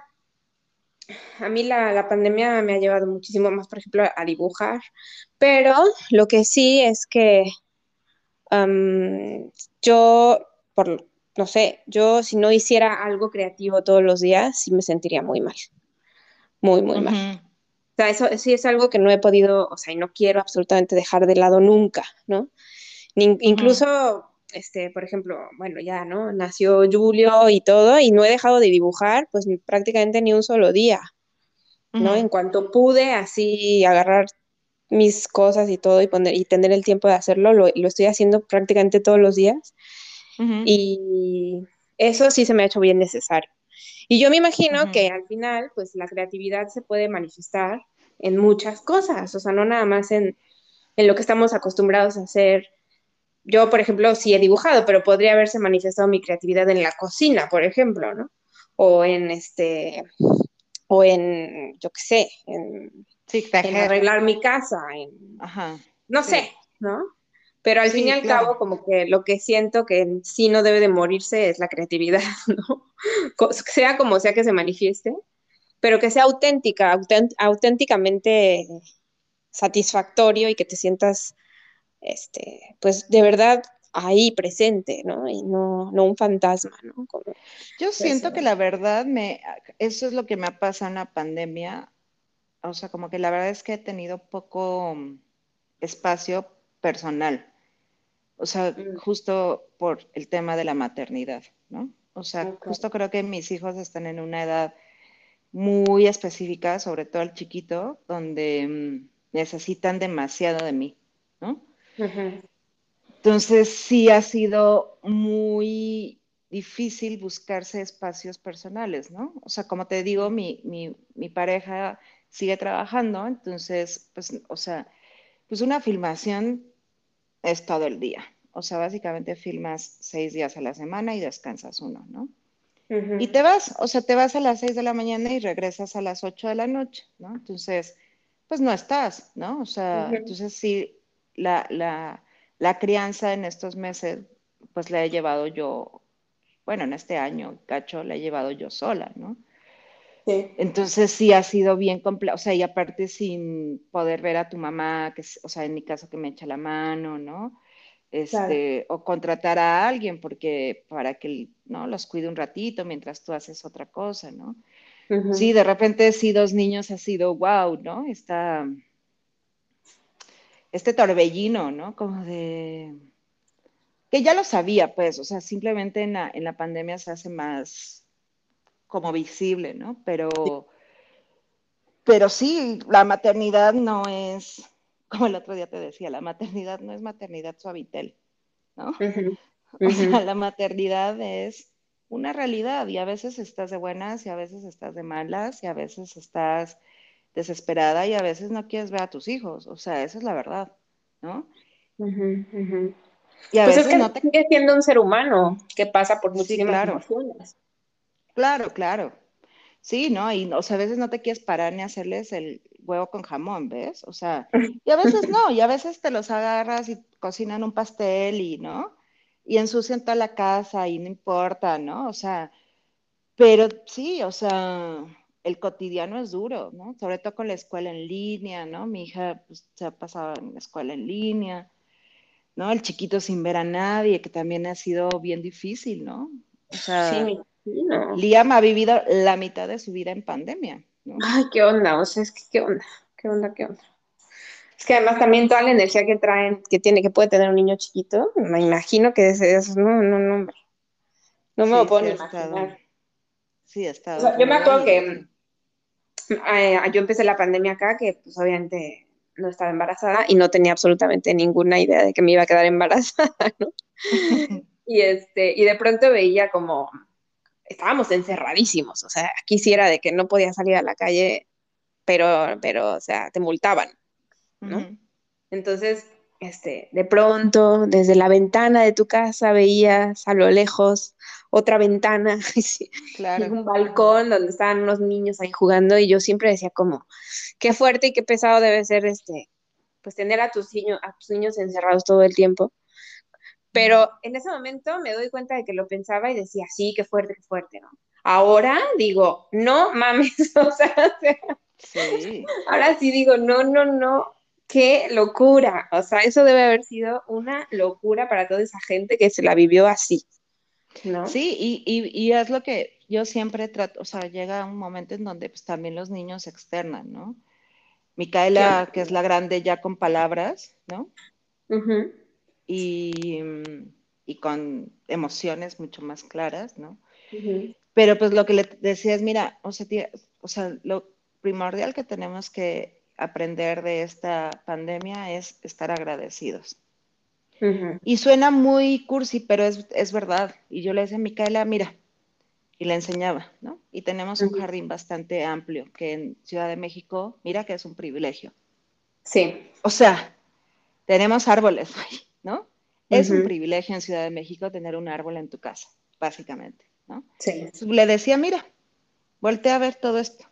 a mí la, pandemia me ha llevado muchísimo más, por ejemplo, a dibujar, pero lo que sí es que yo, por, no sé, yo si no hiciera algo creativo todos los días, sí me sentiría muy mal, muy, muy mal. O sea, eso sí es algo que no he podido, o sea, y no quiero absolutamente dejar de lado nunca, ¿no? incluso este, por ejemplo, bueno, ya, ¿no? Nació Julio y todo, y no he dejado de dibujar, pues prácticamente ni un solo día, ¿no? En cuanto pude así agarrar mis cosas y todo y, poner, y tener el tiempo de hacerlo, lo, lo estoy haciendo prácticamente todos los días. Y eso sí se me ha hecho bien necesario. Y yo me imagino que al final, pues la creatividad se puede manifestar en muchas cosas, o sea, no nada más en, en lo que estamos acostumbrados a hacer yo, por ejemplo, sí he dibujado, pero podría haberse manifestado mi creatividad en la cocina, por ejemplo, ¿no? O en este, o en, yo qué sé, en, arreglar mi casa, en, no sé, ¿no? Pero al fin y al cabo, como que lo que siento que sí no debe de morirse es la creatividad, ¿no? sea como sea que se manifieste, pero que sea auténtica, auténticamente satisfactorio y que te sientas este, pues de verdad ahí presente, ¿no? Y no, un fantasma, ¿no? Yo siento que la verdad me, eso es lo que me ha pasado en la pandemia, o sea, como que la verdad es que he tenido poco mm, espacio personal, o sea, mm. justo por el tema de la maternidad, ¿no? O sea, justo creo que mis hijos están en una edad muy específica, sobre todo el chiquito, donde mm, necesitan demasiado de mí, ¿no? Entonces sí ha sido muy difícil buscarse espacios personales, ¿no? O sea, como te digo, mi, pareja sigue trabajando, entonces, pues, o sea, pues una filmación es todo el día. O sea, básicamente filmas seis días a la semana y descansas uno, ¿no? Y te vas, o sea, te vas a las seis de la mañana y regresas a las ocho de la noche, ¿no? Entonces, pues no estás, ¿no? O sea, entonces sí, la, crianza en estos meses, pues la he llevado yo, bueno, en este año, cacho, la he llevado yo sola, ¿no? Sí. Entonces sí ha sido bien complejo, o sea, y aparte sin poder ver a tu mamá, que, o sea, en mi caso que me echa la mano, ¿no? Este, o contratar a alguien porque para que no los cuide un ratito mientras tú haces otra cosa, ¿no? Sí, de repente sí dos niños ha sido wow, ¿no? Está este torbellino, ¿no? Como de... que ya lo sabía, pues, o sea, simplemente en la, en la pandemia se hace más como visible, ¿no? Pero, pero sí, la maternidad no es, como el otro día te decía, la maternidad no es maternidad suavitel, ¿no? O sea, la maternidad es una realidad y a veces estás de buenas y a veces estás de malas y a veces estás desesperada y a veces no quieres ver a tus hijos. O sea, esa es la verdad, ¿no? Y a pues veces es que no te... sigue siendo un ser humano que pasa por muchísimas claro. emociones. Claro, claro. Sí, ¿no? Y o sea, a veces no te quieres parar ni hacerles el huevo con jamón, ¿ves? O sea, y a veces no, y a veces te los agarras y cocinan un pastel y, ¿no? Y ensucian toda la casa y no importa, ¿no? O sea, pero sí, o sea, el cotidiano es duro, ¿no? Sobre todo con la escuela en línea, ¿no? Mi hija pues, se ha pasado en la escuela en línea, ¿no? El chiquito sin ver a nadie, que también ha sido bien difícil, ¿no? O sea, Liam ha vivido la mitad de su vida en pandemia. Ay, qué onda, o sea, es que qué onda, qué onda, qué onda. Es que además también toda la energía que traen, que tiene, que puede tener un niño chiquito, me imagino que desde eso, no, no, no, hombre. No me lo puedo ni imaginar. Sí, está. O sea, yo me acuerdo que eh, yo empecé la pandemia acá, que pues obviamente no estaba embarazada y no tenía absolutamente ninguna idea de que me iba a quedar embarazada, ¿no? y, este, y de pronto veía como, estábamos encerradísimos, o sea, quisiera de que no podía salir a la calle, pero, pero, o sea, te multaban, ¿no? Entonces, este, de pronto, desde la ventana de tu casa veías a lo lejos otra ventana, claro. un balcón donde estaban unos niños ahí jugando y yo siempre decía como, qué fuerte y qué pesado debe ser este, pues tener a tus, niños, a tus niños encerrados todo el tiempo. Pero en ese momento me doy cuenta de que lo pensaba y decía, sí, qué fuerte, qué fuerte, ¿no? Ahora digo, no mames, o sea, sí. ahora sí digo, no, no, no, qué locura. O sea, eso debe haber sido una locura para toda esa gente que se la vivió así. ¿No? Sí, y, y, es lo que yo siempre trato, o sea, llega un momento en donde pues, también los niños externan, ¿no? Micaela, que es la grande ya con palabras, ¿no? y, y, con emociones mucho más claras, ¿no? Pero pues lo que le decía es, mira, o sea, o sea, lo primordial que tenemos que aprender de esta pandemia es estar agradecidos. Y suena muy cursi, pero es, es, verdad. Y yo le decía a Micaela, mira, y le enseñaba, ¿no? Y tenemos un jardín bastante amplio, que en Ciudad de México, mira que es un privilegio. Sí. O sea, tenemos árboles, ¿no? Es un privilegio en Ciudad de México tener un árbol en tu casa, básicamente, ¿no? Sí. Le decía, mira, voltea a ver todo esto.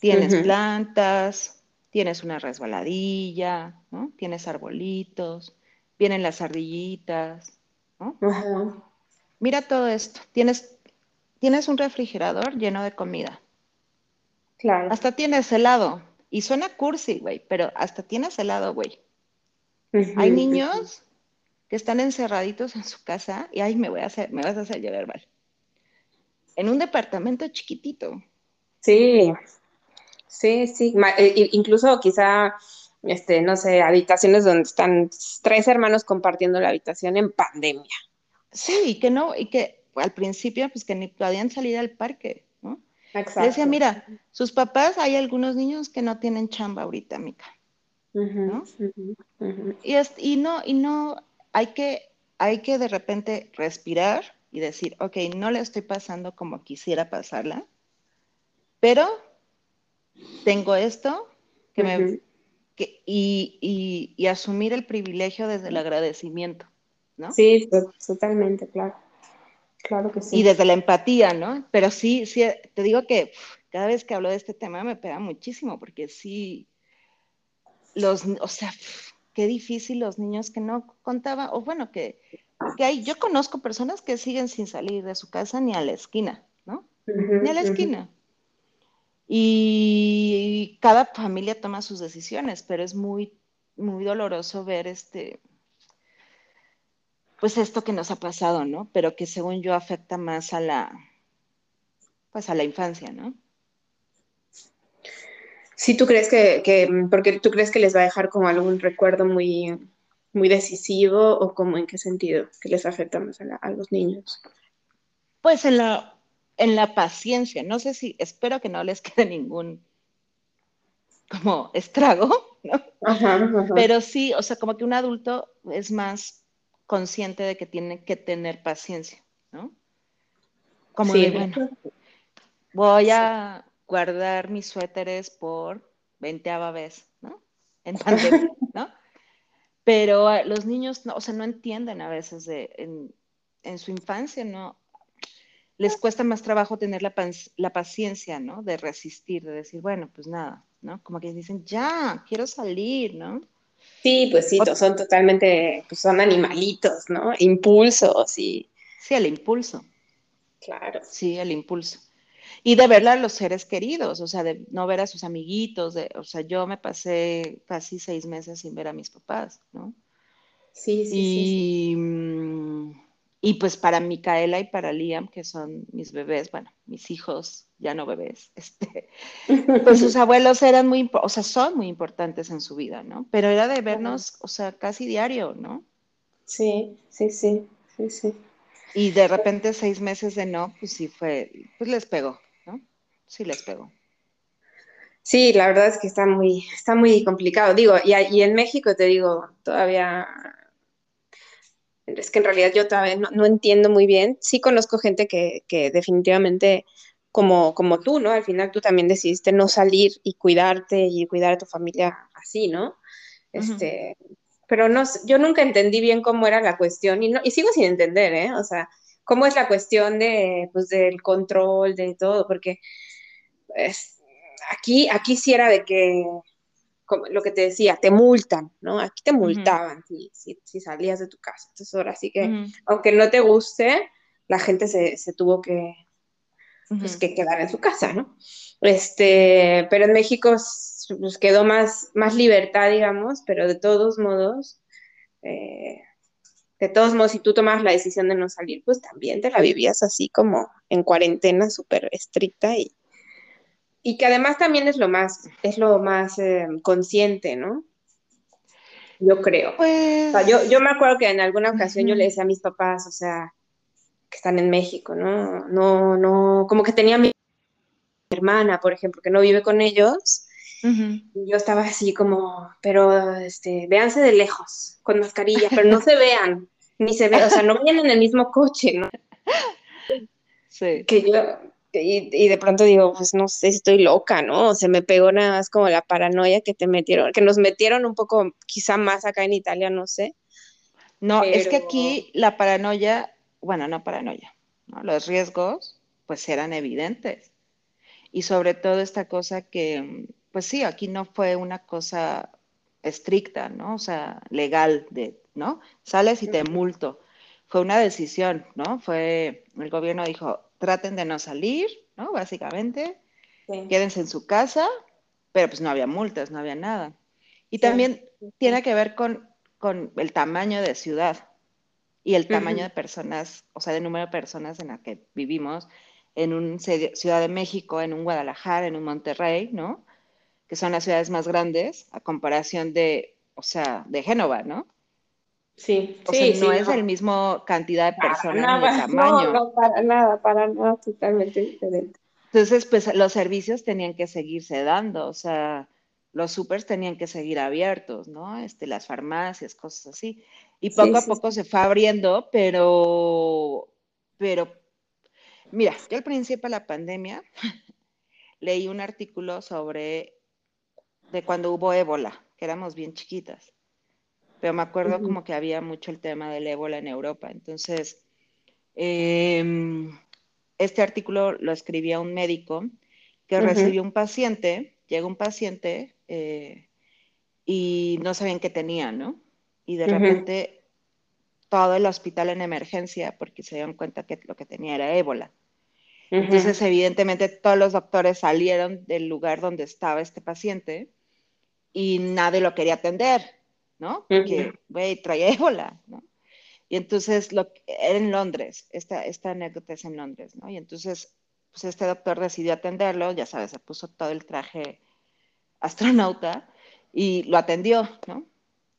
Tienes plantas, tienes una resbaladilla, ¿no? Tienes arbolitos, vienen las ardillitas, ¿no? Mira todo esto, tienes, tienes un refrigerador lleno de comida. Claro. Hasta tienes helado. Y suena cursi, güey, pero hasta tienes helado, güey. Hay niños que están encerraditos en su casa y ay, me voy a hacer, me vas a hacer llorar mal. En un departamento chiquitito. Sí, Sí, sí, eh, incluso quizá, este, no sé, habitaciones donde están tres hermanos compartiendo la habitación en pandemia. Sí, y que no, y que al principio, pues que ni podían salir al parque, ¿no? Exacto. Decía, mira, sus papás, hay algunos niños que no tienen chamba ahorita, Mica. ¿no? Y, es, y no, y no, hay que, hay que de repente respirar y decir, ok, no le estoy pasando como quisiera pasarla, pero tengo esto que me, y, y, asumir el privilegio desde el agradecimiento, ¿no? Sí, totalmente, claro. Claro que sí. Y desde la empatía, ¿no? Pero sí, sí, te digo que cada vez que hablo de este tema me pega muchísimo, porque sí, los, o sea, qué difícil los niños que no contaban, o bueno, que, que hay, yo conozco personas que siguen sin salir de su casa ni a la esquina, ¿no? ni a la esquina. Y cada familia toma sus decisiones, pero es muy, muy doloroso ver este, pues esto que nos ha pasado, ¿no? Pero que según yo afecta más a la, pues a la infancia, ¿no? Sí, tú crees que, porque tú crees que les va a dejar como algún recuerdo muy, muy decisivo o como en qué sentido que les afecta más a, a los niños? Pues en la, en la paciencia. No sé si, espero que no les quede ningún como estrago, ¿no? Pero sí, o sea, como que un adulto es más consciente de que tiene que tener paciencia, ¿no? Como de, bueno, voy a guardar mis suéteres por veinteava vez, ¿no? En pandemia, ¿no? Pero ah, los niños, no, o sea, no entienden a veces de, en, en su infancia, ¿no? Les cuesta más trabajo tener la, la, paciencia, ¿no? De resistir, de decir, bueno, pues nada, ¿no? Como que dicen, ya, quiero salir, ¿no? Sí, pues sí, son totalmente, pues son animalitos, ¿no? Impulsos y... Sí, el impulso. Claro. Sí, el impulso. Y de ver a los seres queridos, o sea, de no ver a sus amiguitos, de, o sea, yo me pasé casi seis meses sin ver a mis papás, ¿no? Sí, sí, y, sí. Mm, Y pues para Micaela y para Liam, que son mis bebés, bueno, mis hijos, ya no bebés, este, pues sus abuelos eran muy, o sea, son muy importantes en su vida, ¿no? Pero era de vernos, o sea, casi diario, ¿no? Sí, sí, sí, sí, sí. Y de repente seis meses de no, pues sí fue, pues les pegó, ¿no? Sí les pegó. Sí, la verdad es que está muy, está muy complicado. Digo, y, y en México te digo, todavía es que en realidad yo todavía no, entiendo muy bien. Sí conozco gente que, definitivamente, como, como tú, ¿no? Al final tú también decidiste no salir y cuidarte y cuidar a tu familia así, ¿no? Este, pero no, yo nunca entendí bien cómo era la cuestión y, no, y sigo sin entender, ¿eh? O sea, cómo es la cuestión de, pues, del control, de todo, porque pues, aquí, aquí sí era de que lo que te decía, te multan, ¿no? Aquí te multaban si, salías de tu casa. Entonces ahora sí que, aunque no te guste, la gente se, tuvo que, pues, que quedar en su casa, ¿no? Este, pero en México pues, quedó más, más libertad, digamos, pero de todos modos, eh, de todos modos, si tú tomas la decisión de no salir, pues también te la vivías así como en cuarentena súper estricta y, y que además también es lo más, es lo más eh, consciente, ¿no? Yo creo. Pues... yo, yo me acuerdo que en alguna ocasión yo le decía a mis papás, o sea, que están en México, ¿no? No, no, como que tenía mi hermana, por ejemplo, que no vive con ellos. Y yo estaba así como, pero este, véanse de lejos, con mascarilla, pero no se vean, ni se vean, o sea, no vayan en el mismo coche, ¿no? Sí. Que yo, y, de pronto digo, pues no sé si estoy loca, ¿no? Se me pegó nada más como la paranoia que te metieron, que nos metieron un poco, quizá más acá en Italia, no sé. No, es que aquí la paranoia, bueno, no paranoia, ¿no? los riesgos pues eran evidentes. Y sobre todo esta cosa que, pues sí, aquí no fue una cosa estricta, ¿no? O sea, legal de, ¿no? Sales y te multo. Fue una decisión, ¿no? Fue, el gobierno dijo, traten de no salir, ¿no? Básicamente, quédense en su casa, pero pues no había multas, no había nada. Y también tiene que ver con, el tamaño de ciudad y el tamaño de personas, o sea, de número de personas en la que vivimos, en un Ciudad de México, en un Guadalajara, en un Monterrey, ¿no? Que son las ciudades más grandes a comparación de, o sea, de Génova, ¿no? Sí, o sea, no es el mismo cantidad de personas ni tamaño. No, no, para nada, para nada, totalmente diferente. Entonces, pues los servicios tenían que seguirse dando, o sea, los supers tenían que seguir abiertos, ¿no? Este, las farmacias, cosas así. Y poco a poco se fue abriendo, pero, pero, mira, yo al principio de la pandemia leí un artículo sobre de cuando hubo ébola, que éramos bien chiquitas pero me acuerdo como que había mucho el tema del ébola en Europa. Entonces, em, este artículo lo escribía un médico que recibió un paciente, llega un paciente eh, y no sabían qué tenía, ¿no? Y de repente todo el hospital en emergencia porque se dieron cuenta que lo que tenía era ébola. Entonces, evidentemente, todos los doctores salieron del lugar donde estaba este paciente y nadie lo quería atender. ¿No? Porque, güey, traía ébola, ¿no? Y entonces, lo, era en Londres, esta, esta anécdota es en Londres, ¿no? Y entonces, pues este doctor decidió atenderlo, ya sabes, se puso todo el traje astronauta y lo atendió, ¿no?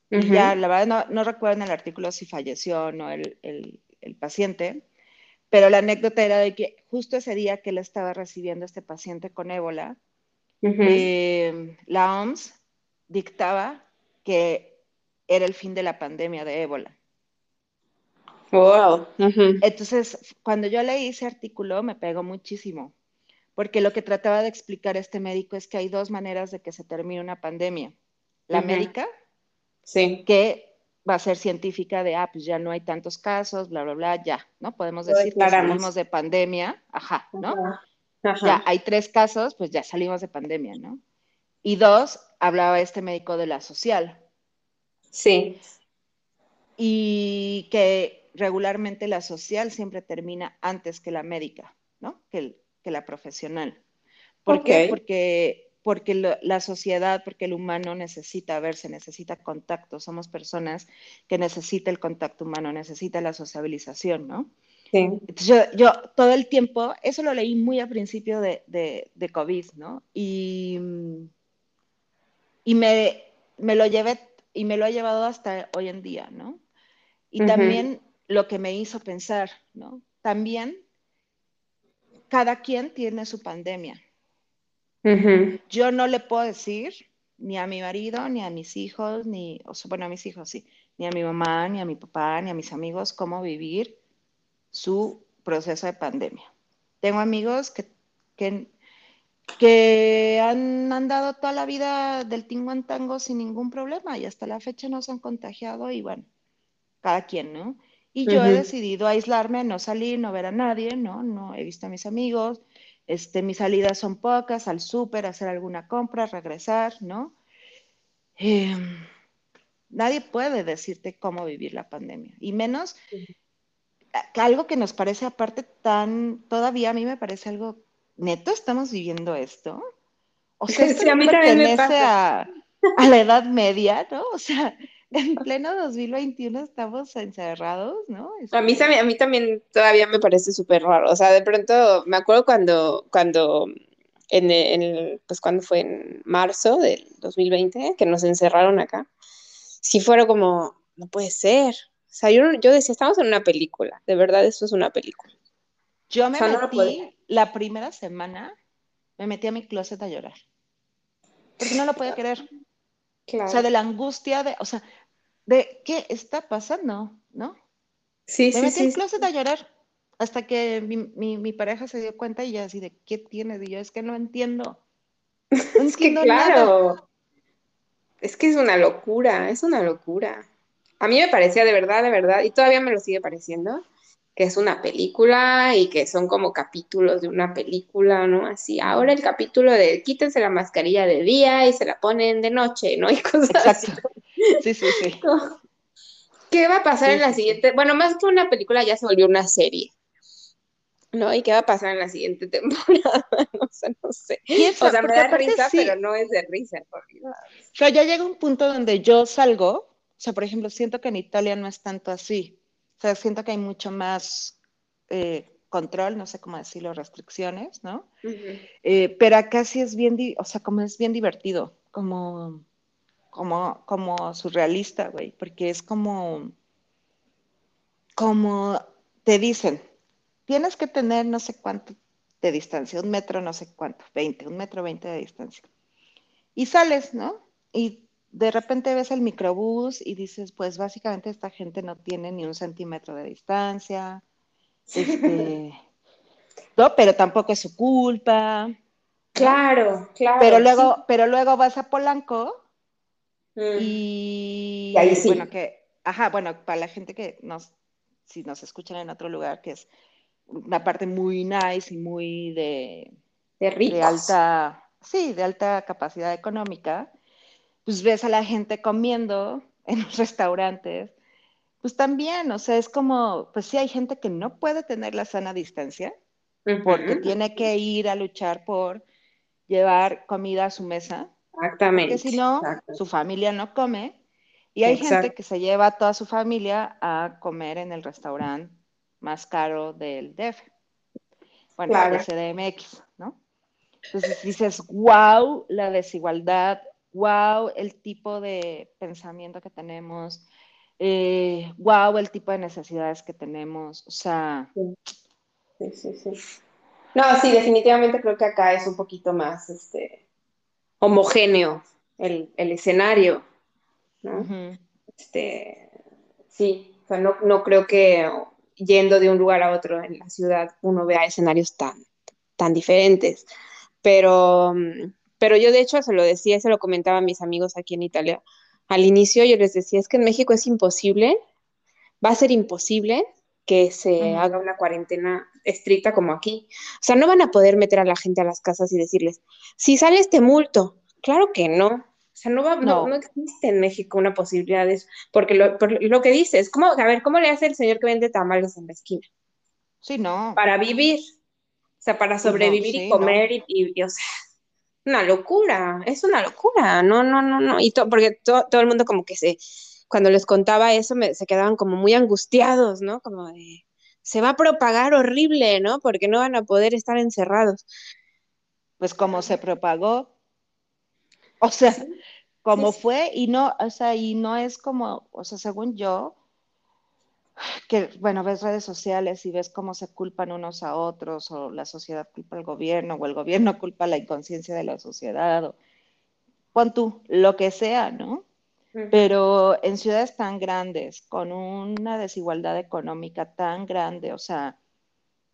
Y ya, la verdad, no, no, recuerdo en el artículo si falleció o no el, el, paciente, pero la anécdota era de que justo ese día que él estaba recibiendo a este paciente con ébola, eh, la OMS dictaba que era el fin de la pandemia de ébola. Wow. Entonces, cuando yo leí ese artículo, me pegó muchísimo, porque lo que trataba de explicar este médico es que hay dos maneras de que se termine una pandemia. La médica, sí. que va a ser científica de, ah, pues ya no hay tantos casos, bla, bla, bla, ya, ¿no? Podemos decir que salimos de pandemia, ajá, ¿no? Ya hay tres casos, pues ya salimos de pandemia, ¿no? Y dos, hablaba este médico de la social, Sí. Y que regularmente la social siempre termina antes que la médica, ¿no? Que, que la profesional. ¿Por qué? Porque porque la sociedad, porque el humano necesita verse, necesita contacto, somos personas que necesitan el contacto humano, necesita la sociabilización, ¿no? Sí. yo, todo el tiempo, eso lo leí muy a principio de, de, COVID, ¿no? Y, y me, me, lo llevé y me lo ha llevado hasta hoy en día, ¿no? Y también lo que me hizo pensar, ¿no? También cada quien tiene su pandemia, yo no le puedo decir ni a mi marido, ni a mis hijos, ni, o sea, bueno, a mis hijos sí, ni a mi mamá, ni a mi papá, ni a mis amigos cómo vivir su proceso de pandemia. Tengo amigos que, que, que han andado toda la vida del tingo en tango sin ningún problema y hasta la fecha no se han contagiado y bueno, cada quien, ¿no? Y yo he decidido aislarme, no salir, no ver a nadie, ¿no? No he visto a mis amigos, este, mis salidas son pocas, al súper, hacer alguna compra, regresar, ¿no? Em, nadie puede decirte cómo vivir la pandemia, y menos algo que nos parece aparte tan, todavía a mí me parece algo, neto, estamos viviendo esto. O sea, esto a mí pertenece a, a, la Edad Media, ¿no? O sea, en pleno 2021 estamos encerrados, ¿no? A mí, a mí también todavía me parece súper raro. O sea, de pronto me acuerdo cuando, cuando en el, pues cuando fue en marzo del 2020, que nos encerraron acá, sí fueron como, no puede ser. O sea, yo, yo decía, estamos en una película, de verdad, esto es una película. Yo me metí la primera semana, me metí a mi closet a llorar. Porque no lo podía querer. O sea, de la angustia de, o sea, de qué está pasando, ¿no? Sí, Me metí en el closet a llorar hasta que mi, pareja se dio cuenta y ya así de, ¿qué tiene? Y yo, es que no entiendo. es que claro, es que es una locura, es una locura. A mí me parecía de verdad, de verdad, y todavía me lo sigue pareciendo, que es una película y que son como capítulos de una película, ¿no? Así, ahora el capítulo de quítense la mascarilla de día y se la ponen de noche, ¿no? Y cosas así. Sí, sí, sí. ¿Qué va a pasar en la siguiente? Bueno, más que una película, ya se volvió una serie. ¿No? ¿Y qué va a pasar en la siguiente temporada? no sé, no sé. O sea, me da risa, pero no es de risa, por O sea, ya llega un punto donde yo salgo, o sea, por ejemplo, siento que en Italia no es tanto así. O sea, siento que hay mucho más eh, control, no sé cómo decirlo, restricciones, ¿no? Eh, pero acá sí es bien, o sea, como es bien divertido, como como, como surrealista, güey, porque es como, como te dicen, tienes que tener no sé cuánto de distancia, un metro no sé cuánto, 20, un metro 20 de distancia. Y sales, ¿no? Y de repente ves el microbús y dices, pues básicamente esta gente no tiene ni un centímetro de distancia. Este, no, pero tampoco es su culpa. Claro, claro. Pero luego, pero luego vas a Polanco Mm. Y, ahí sí. bueno, que, ajá, bueno, para la gente que nos, si nos escuchan en otro lugar, que es una parte muy nice y muy de, de, alta, sí, de alta capacidad económica, pues ves a la gente comiendo en los restaurantes, pues también, o sea, es como, pues sí hay gente que no puede tener la sana distancia, porque tiene que ir a luchar por llevar comida a su mesa, Exactamente. Porque si no, su familia no come. Y hay gente que se lleva a toda su familia a comer en el restaurante más caro del DF. Bueno, del CDMX, ¿no? Entonces dices, wow, la desigualdad, wow, el tipo de pensamiento que tenemos, eh, wow, el tipo de necesidades que tenemos. O sea. Sí, sí, sí. No, sí, definitivamente creo que acá es un poquito más, este, homogéneo el, escenario, ¿no? este, sí, o sea, no, creo que yendo de un lugar a otro en la ciudad uno vea escenarios tan, tan diferentes, pero, pero yo de hecho se lo decía, se lo comentaba a mis amigos aquí en Italia, al inicio yo les decía, es que en México es imposible, va a ser imposible que se haga una cuarentena estricta como aquí. O sea, no van a poder meter a la gente a las casas y decirles, si sale este multo, claro que no. O sea, no, no. existe en México una posibilidad de eso, porque lo, lo que dices, ¿cómo, a ver, ¿cómo le hace el señor que vende tamales en la esquina? Sí, no. Para vivir, o sea, para sobrevivir y comer y, o sea, una locura, es una locura, no, no, no, no, y porque todo el mundo como que se, cuando les contaba eso, se quedaban como muy angustiados, ¿no? Como de, se va a propagar horrible, ¿no? Porque no van a poder estar encerrados. Pues como se propagó, o sea, como fue, y no, o sea, y no es como, o sea, según yo, que, bueno, ves redes sociales y ves cómo se culpan unos a otros, o la sociedad culpa al gobierno, o el gobierno culpa la inconsciencia de la sociedad, o pon tú, lo que sea, ¿no? Pero en ciudades tan grandes, con una desigualdad económica tan grande, o sea,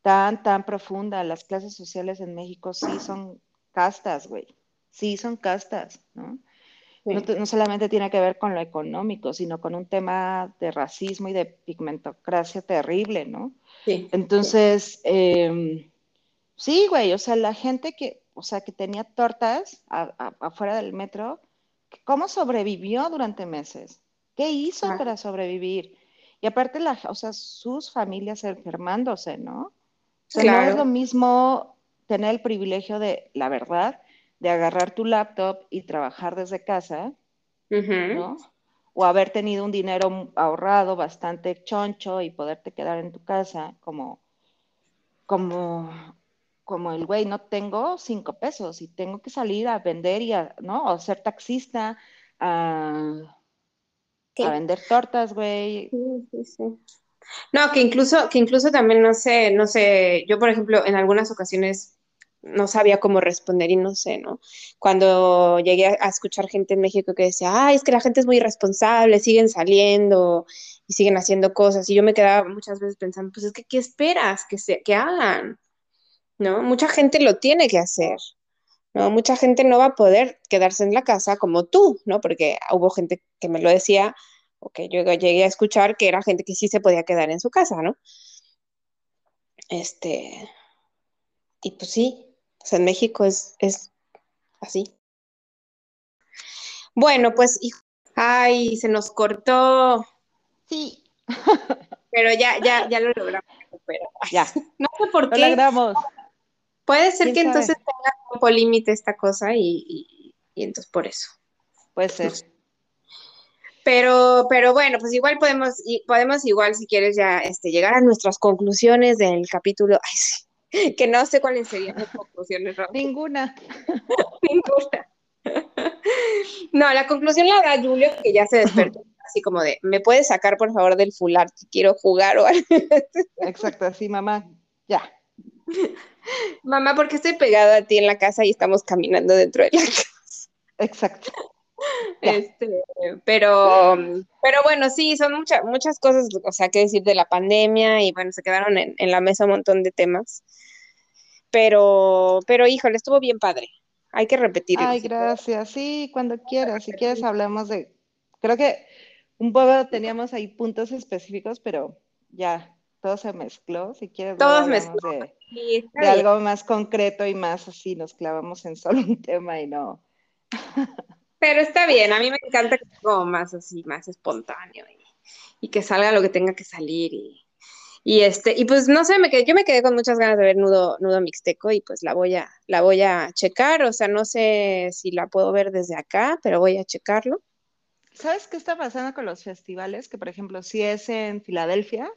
tan, tan profunda, las clases sociales en México sí son castas, güey, sí son castas, ¿no? No, solamente tiene que ver con lo económico, sino con un tema de racismo y de pigmentocracia terrible, ¿no? Sí. Entonces, em, sí, güey, o sea, la gente que, o sea, que tenía tortas afuera del metro, ¿cómo sobrevivió durante meses? ¿Qué hizo para sobrevivir? Y aparte, la, o sea, sus familias enfermándose, ¿no? O sea, no es lo mismo tener el privilegio de, la verdad, de agarrar tu laptop y trabajar desde casa, ¿no? O haber tenido un dinero ahorrado bastante choncho y poderte quedar en tu casa como, como, como el güey, no tengo cinco pesos y tengo que salir a vender y a, ¿no? O ser taxista, a, a vender tortas, güey. Sí, sí, sí. No, que incluso, que incluso también, no sé, no sé, yo por ejemplo, en algunas ocasiones no sabía cómo responder y no sé, ¿no? Cuando llegué a, escuchar gente en México que decía, ay, es que la gente es muy irresponsable, siguen saliendo y siguen haciendo cosas. Y yo me quedaba muchas veces pensando, pues es que, ¿qué esperas que, se, que hagan? ¿No? Mucha gente lo tiene que hacer. ¿no? Mucha gente no va a poder quedarse en la casa como tú, ¿no? Porque hubo gente que me lo decía, o que yo llegué a escuchar que era gente que sí se podía quedar en su casa, ¿no? Este, y pues sí, en México es, es así. Bueno, pues, ay, se nos cortó. Sí. Pero ya, ya, ya lo logramos Ya. No sé por qué. Lo logramos. Puede ser que entonces tenga tiempo límite esta cosa y, entonces por eso. Puede ser. Pero, pero bueno, pues igual podemos, podemos igual, si quieres, ya este, llegar a nuestras conclusiones del capítulo. Ay, sí que no sé cuáles serían las conclusiones. Ninguna. Ninguna. No, la conclusión la da Julio, que ya se despertó, así como de, ¿me puedes sacar por favor del fular quiero jugar o algo? Exacto, así, mamá, ya. Mamá, porque estoy pegada a ti en la casa y estamos caminando dentro de la casa. Exacto. Este, pero, pero bueno, sí, son muchas, muchas cosas, o sea, que decir de la pandemia y bueno, se quedaron en, la mesa un montón de temas. Pero, pero híjole, estuvo bien padre. Hay que repetirlo. Ay, gracias. Sí, cuando quieras, si quieres hablamos de, creo que un poco teníamos ahí puntos específicos, pero ya todo se mezcló. Si quieres, Todos mezcló. De, de algo más concreto y más así, nos clavamos en solo un tema y no. Pero está bien, a mí me encanta que sea como más así, más espontáneo y, que salga lo que tenga que salir y, este, y pues no sé, me quedé, yo me quedé con muchas ganas de ver Nudo, Nudo Mixteco y pues la voy a, la voy a checar, o sea, no sé si la puedo ver desde acá, pero voy a checarlo. ¿Sabes qué está pasando con los festivales? Que por ejemplo, si es en Filadelfia,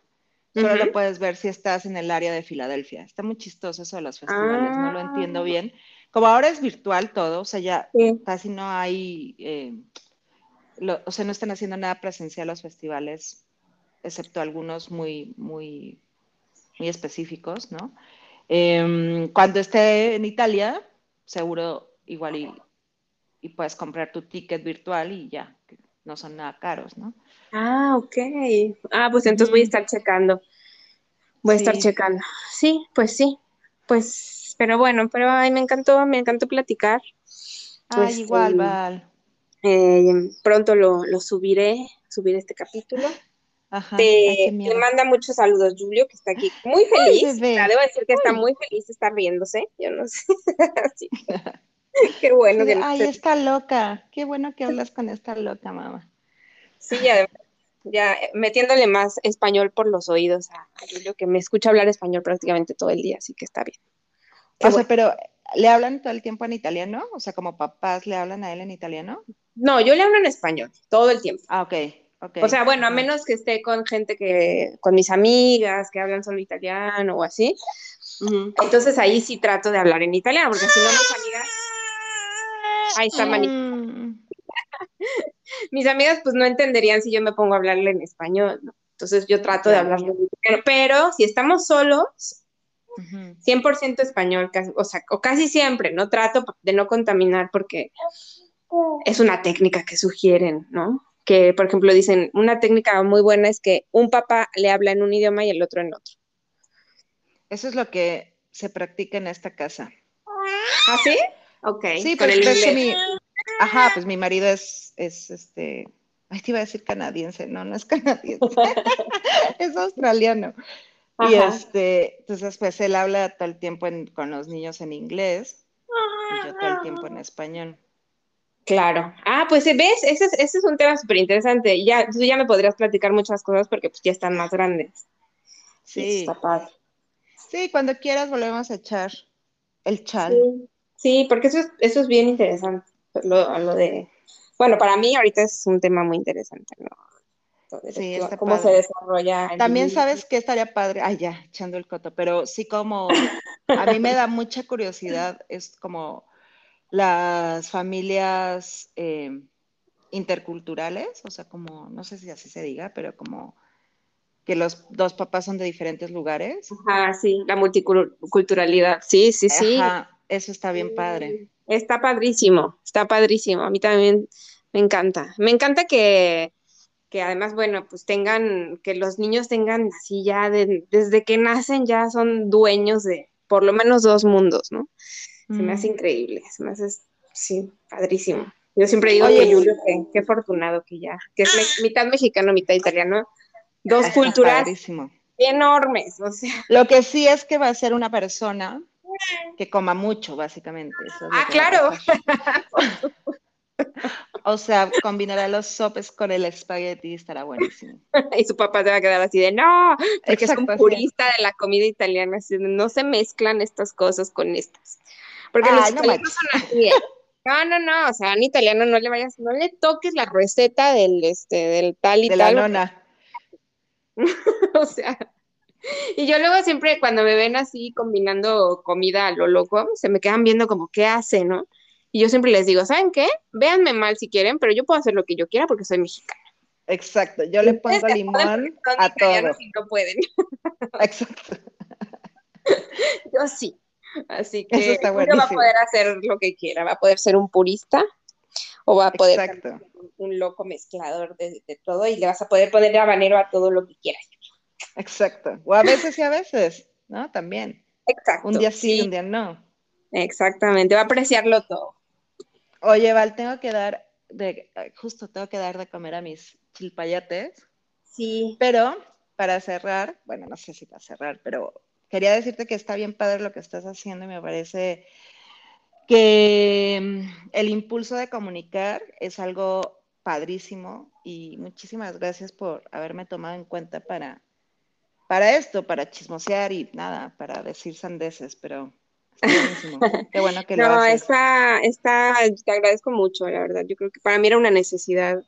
solo lo puedes ver si estás en el área de Filadelfia. Está muy chistoso eso de los festivales, no lo entiendo ah. bien como ahora es virtual todo, o sea, ya casi no hay, eh, o sea, no están haciendo nada presencial los festivales, excepto algunos muy, muy, muy específicos, ¿no? Em, cuando esté en Italia, seguro igual y, y, puedes comprar tu ticket virtual y ya, no son nada caros, ¿no? Ah, ok. Ah, pues entonces voy a estar checando. Voy a estar checando. Sí, pues sí. Pues pero bueno, pero ay, me encantó, me encantó platicar. Ay, este, igual, Val. Eh, pronto lo, subiré, subiré este capítulo. Ajá, te, manda muchos saludos, Julio, que está aquí muy feliz. debo decir que está muy feliz, está riéndose. Yo no sé. qué bueno que Ay, está loca. Qué bueno que hablas con esta loca, mamá. Sí, ya, ya metiéndole más español por los oídos a, a Julio, que me escucha hablar español prácticamente todo el día, así que está bien o sea, pero ¿le hablan todo el tiempo en italiano? O sea, como papás le hablan a él en italiano. No, yo le hablo en español todo el tiempo. Ah, ok. Okay. O sea, bueno, a menos que esté con gente que, con mis amigas que hablan solo italiano o así. Entonces ahí sí trato de hablar en italiano, porque si no mis amigas... Ahí está mm. mis amigas pues no entenderían si yo me pongo a hablarle en español, ¿no? Entonces yo trato de hablar en italiano. Pero si estamos solos, 100% español, o sea, o casi siempre, ¿no? Trato de no contaminar porque es una técnica que sugieren, ¿no? Que, por ejemplo, dicen, una técnica muy buena es que un papá le habla en un idioma y el otro en otro. Eso es lo que se practica en esta casa. ¿Ah, sí? Ok. Sí, pero el pues, mi, ajá, pues mi marido es, es este, ay, te iba a decir canadiense, no, no es canadiense, es australiano. Y este, entonces pues él habla todo el tiempo con los niños en inglés y yo todo el tiempo en español. Claro. Ah, pues ves, ese es, ese es un tema súper interesante. Ya, tú ya me podrías platicar muchas cosas porque pues ya están más grandes. Sí. Sí, cuando quieras volvemos a echar el chal. Sí, porque eso es, eso es bien interesante. Lo, lo de, bueno, para mí ahorita es un tema muy interesante, ¿no? Sí, cómo se desarrolla. También sabes que estaría padre, ay ya, echando el coto, pero sí como a mí me da mucha curiosidad, es como las familias eh, interculturales, o sea, como, no sé si así se diga, pero como que los dos papás son de diferentes lugares. Ajá, sí, la multiculturalidad, sí, sí, sí. Ajá, eso está bien padre. Está padrísimo, está padrísimo, a mí también me encanta. Me encanta que, que además, bueno, pues tengan, que los niños tengan así ya, desde que nacen ya son dueños de por lo menos dos mundos, ¿no? Se me hace increíble, se me hace, sí, padrísimo. Yo siempre digo que Julio, qué afortunado que ya, que es mitad mexicano, mitad italiano, dos culturas enormes, o sea. Lo que sí es que va a ser una persona que coma mucho, básicamente. ah, claro. O sea, combinará los sopes con el espagueti y estará buenísimo. y su papá se va a quedar así de no, porque es un purista de la comida italiana, así de, no se mezclan estas cosas con estas. Porque los italianos son así. No, no, no, o sea, en italiano no le vayas, no le toques la receta del, este, del tal y de tal. La nona. o sea, y yo luego siempre cuando me ven así combinando comida a lo loco, se me quedan viendo como, ¿qué hace, no? Y yo siempre les digo, ¿saben qué? Véanme mal si quieren, pero yo puedo hacer lo que yo quiera porque soy mexicana. Exacto, yo le pongo limón a todo. Si no pueden. Exacto. yo sí. Así que Eso va a poder hacer lo que quiera, va a poder ser un purista o va a poder ser un loco mezclador de, todo y le vas a poder poner habanero a todo lo que quieras. Exacto. O a veces y a veces, ¿no? También. Exacto. Un día sí, un día no. Exactamente, va a apreciarlo todo. Oye, Val, tengo que dar, de, justo tengo que dar de comer a mis chilpayates. Sí. Pero para cerrar, bueno, no sé si para cerrar, pero quería decirte que está bien padre lo que estás haciendo y me parece que mm, el impulso de comunicar es algo padrísimo y muchísimas gracias por haberme tomado en cuenta para, para esto, para chismosear y nada, para decir sandeces, pero Qué bueno que lo no, Está, está, te agradezco mucho, la verdad. Yo creo que para mí era una necesidad.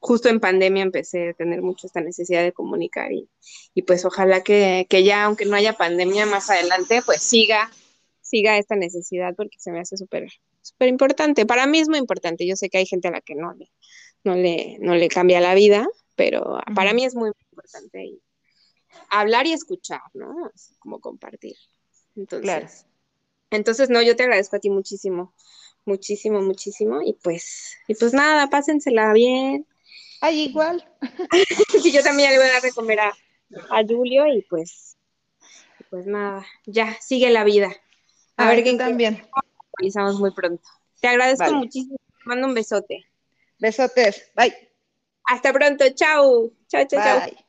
Justo en pandemia empecé a tener mucho esta necesidad de comunicar y, y pues ojalá que, que, ya, aunque no haya pandemia más adelante, pues siga, siga esta necesidad porque se me hace súper, súper importante. Para mí es muy importante. Yo sé que hay gente a la que no le, no le, no le cambia la vida, pero para mí es muy importante hablar y escuchar, ¿no? como compartir. Entonces, claro. Entonces, no, yo te agradezco a ti muchísimo, muchísimo, muchísimo. Y pues, y pues nada, pásensela bien. Ay, igual. sí, yo también le voy a dar de comer a, Julio y pues, pues nada, ya, sigue la vida. A ver qué también. Realizamos muy pronto. Te agradezco muchísimo. Te mando un besote. Besotes. Bye. Hasta pronto. Chao. Chao, chao, chao.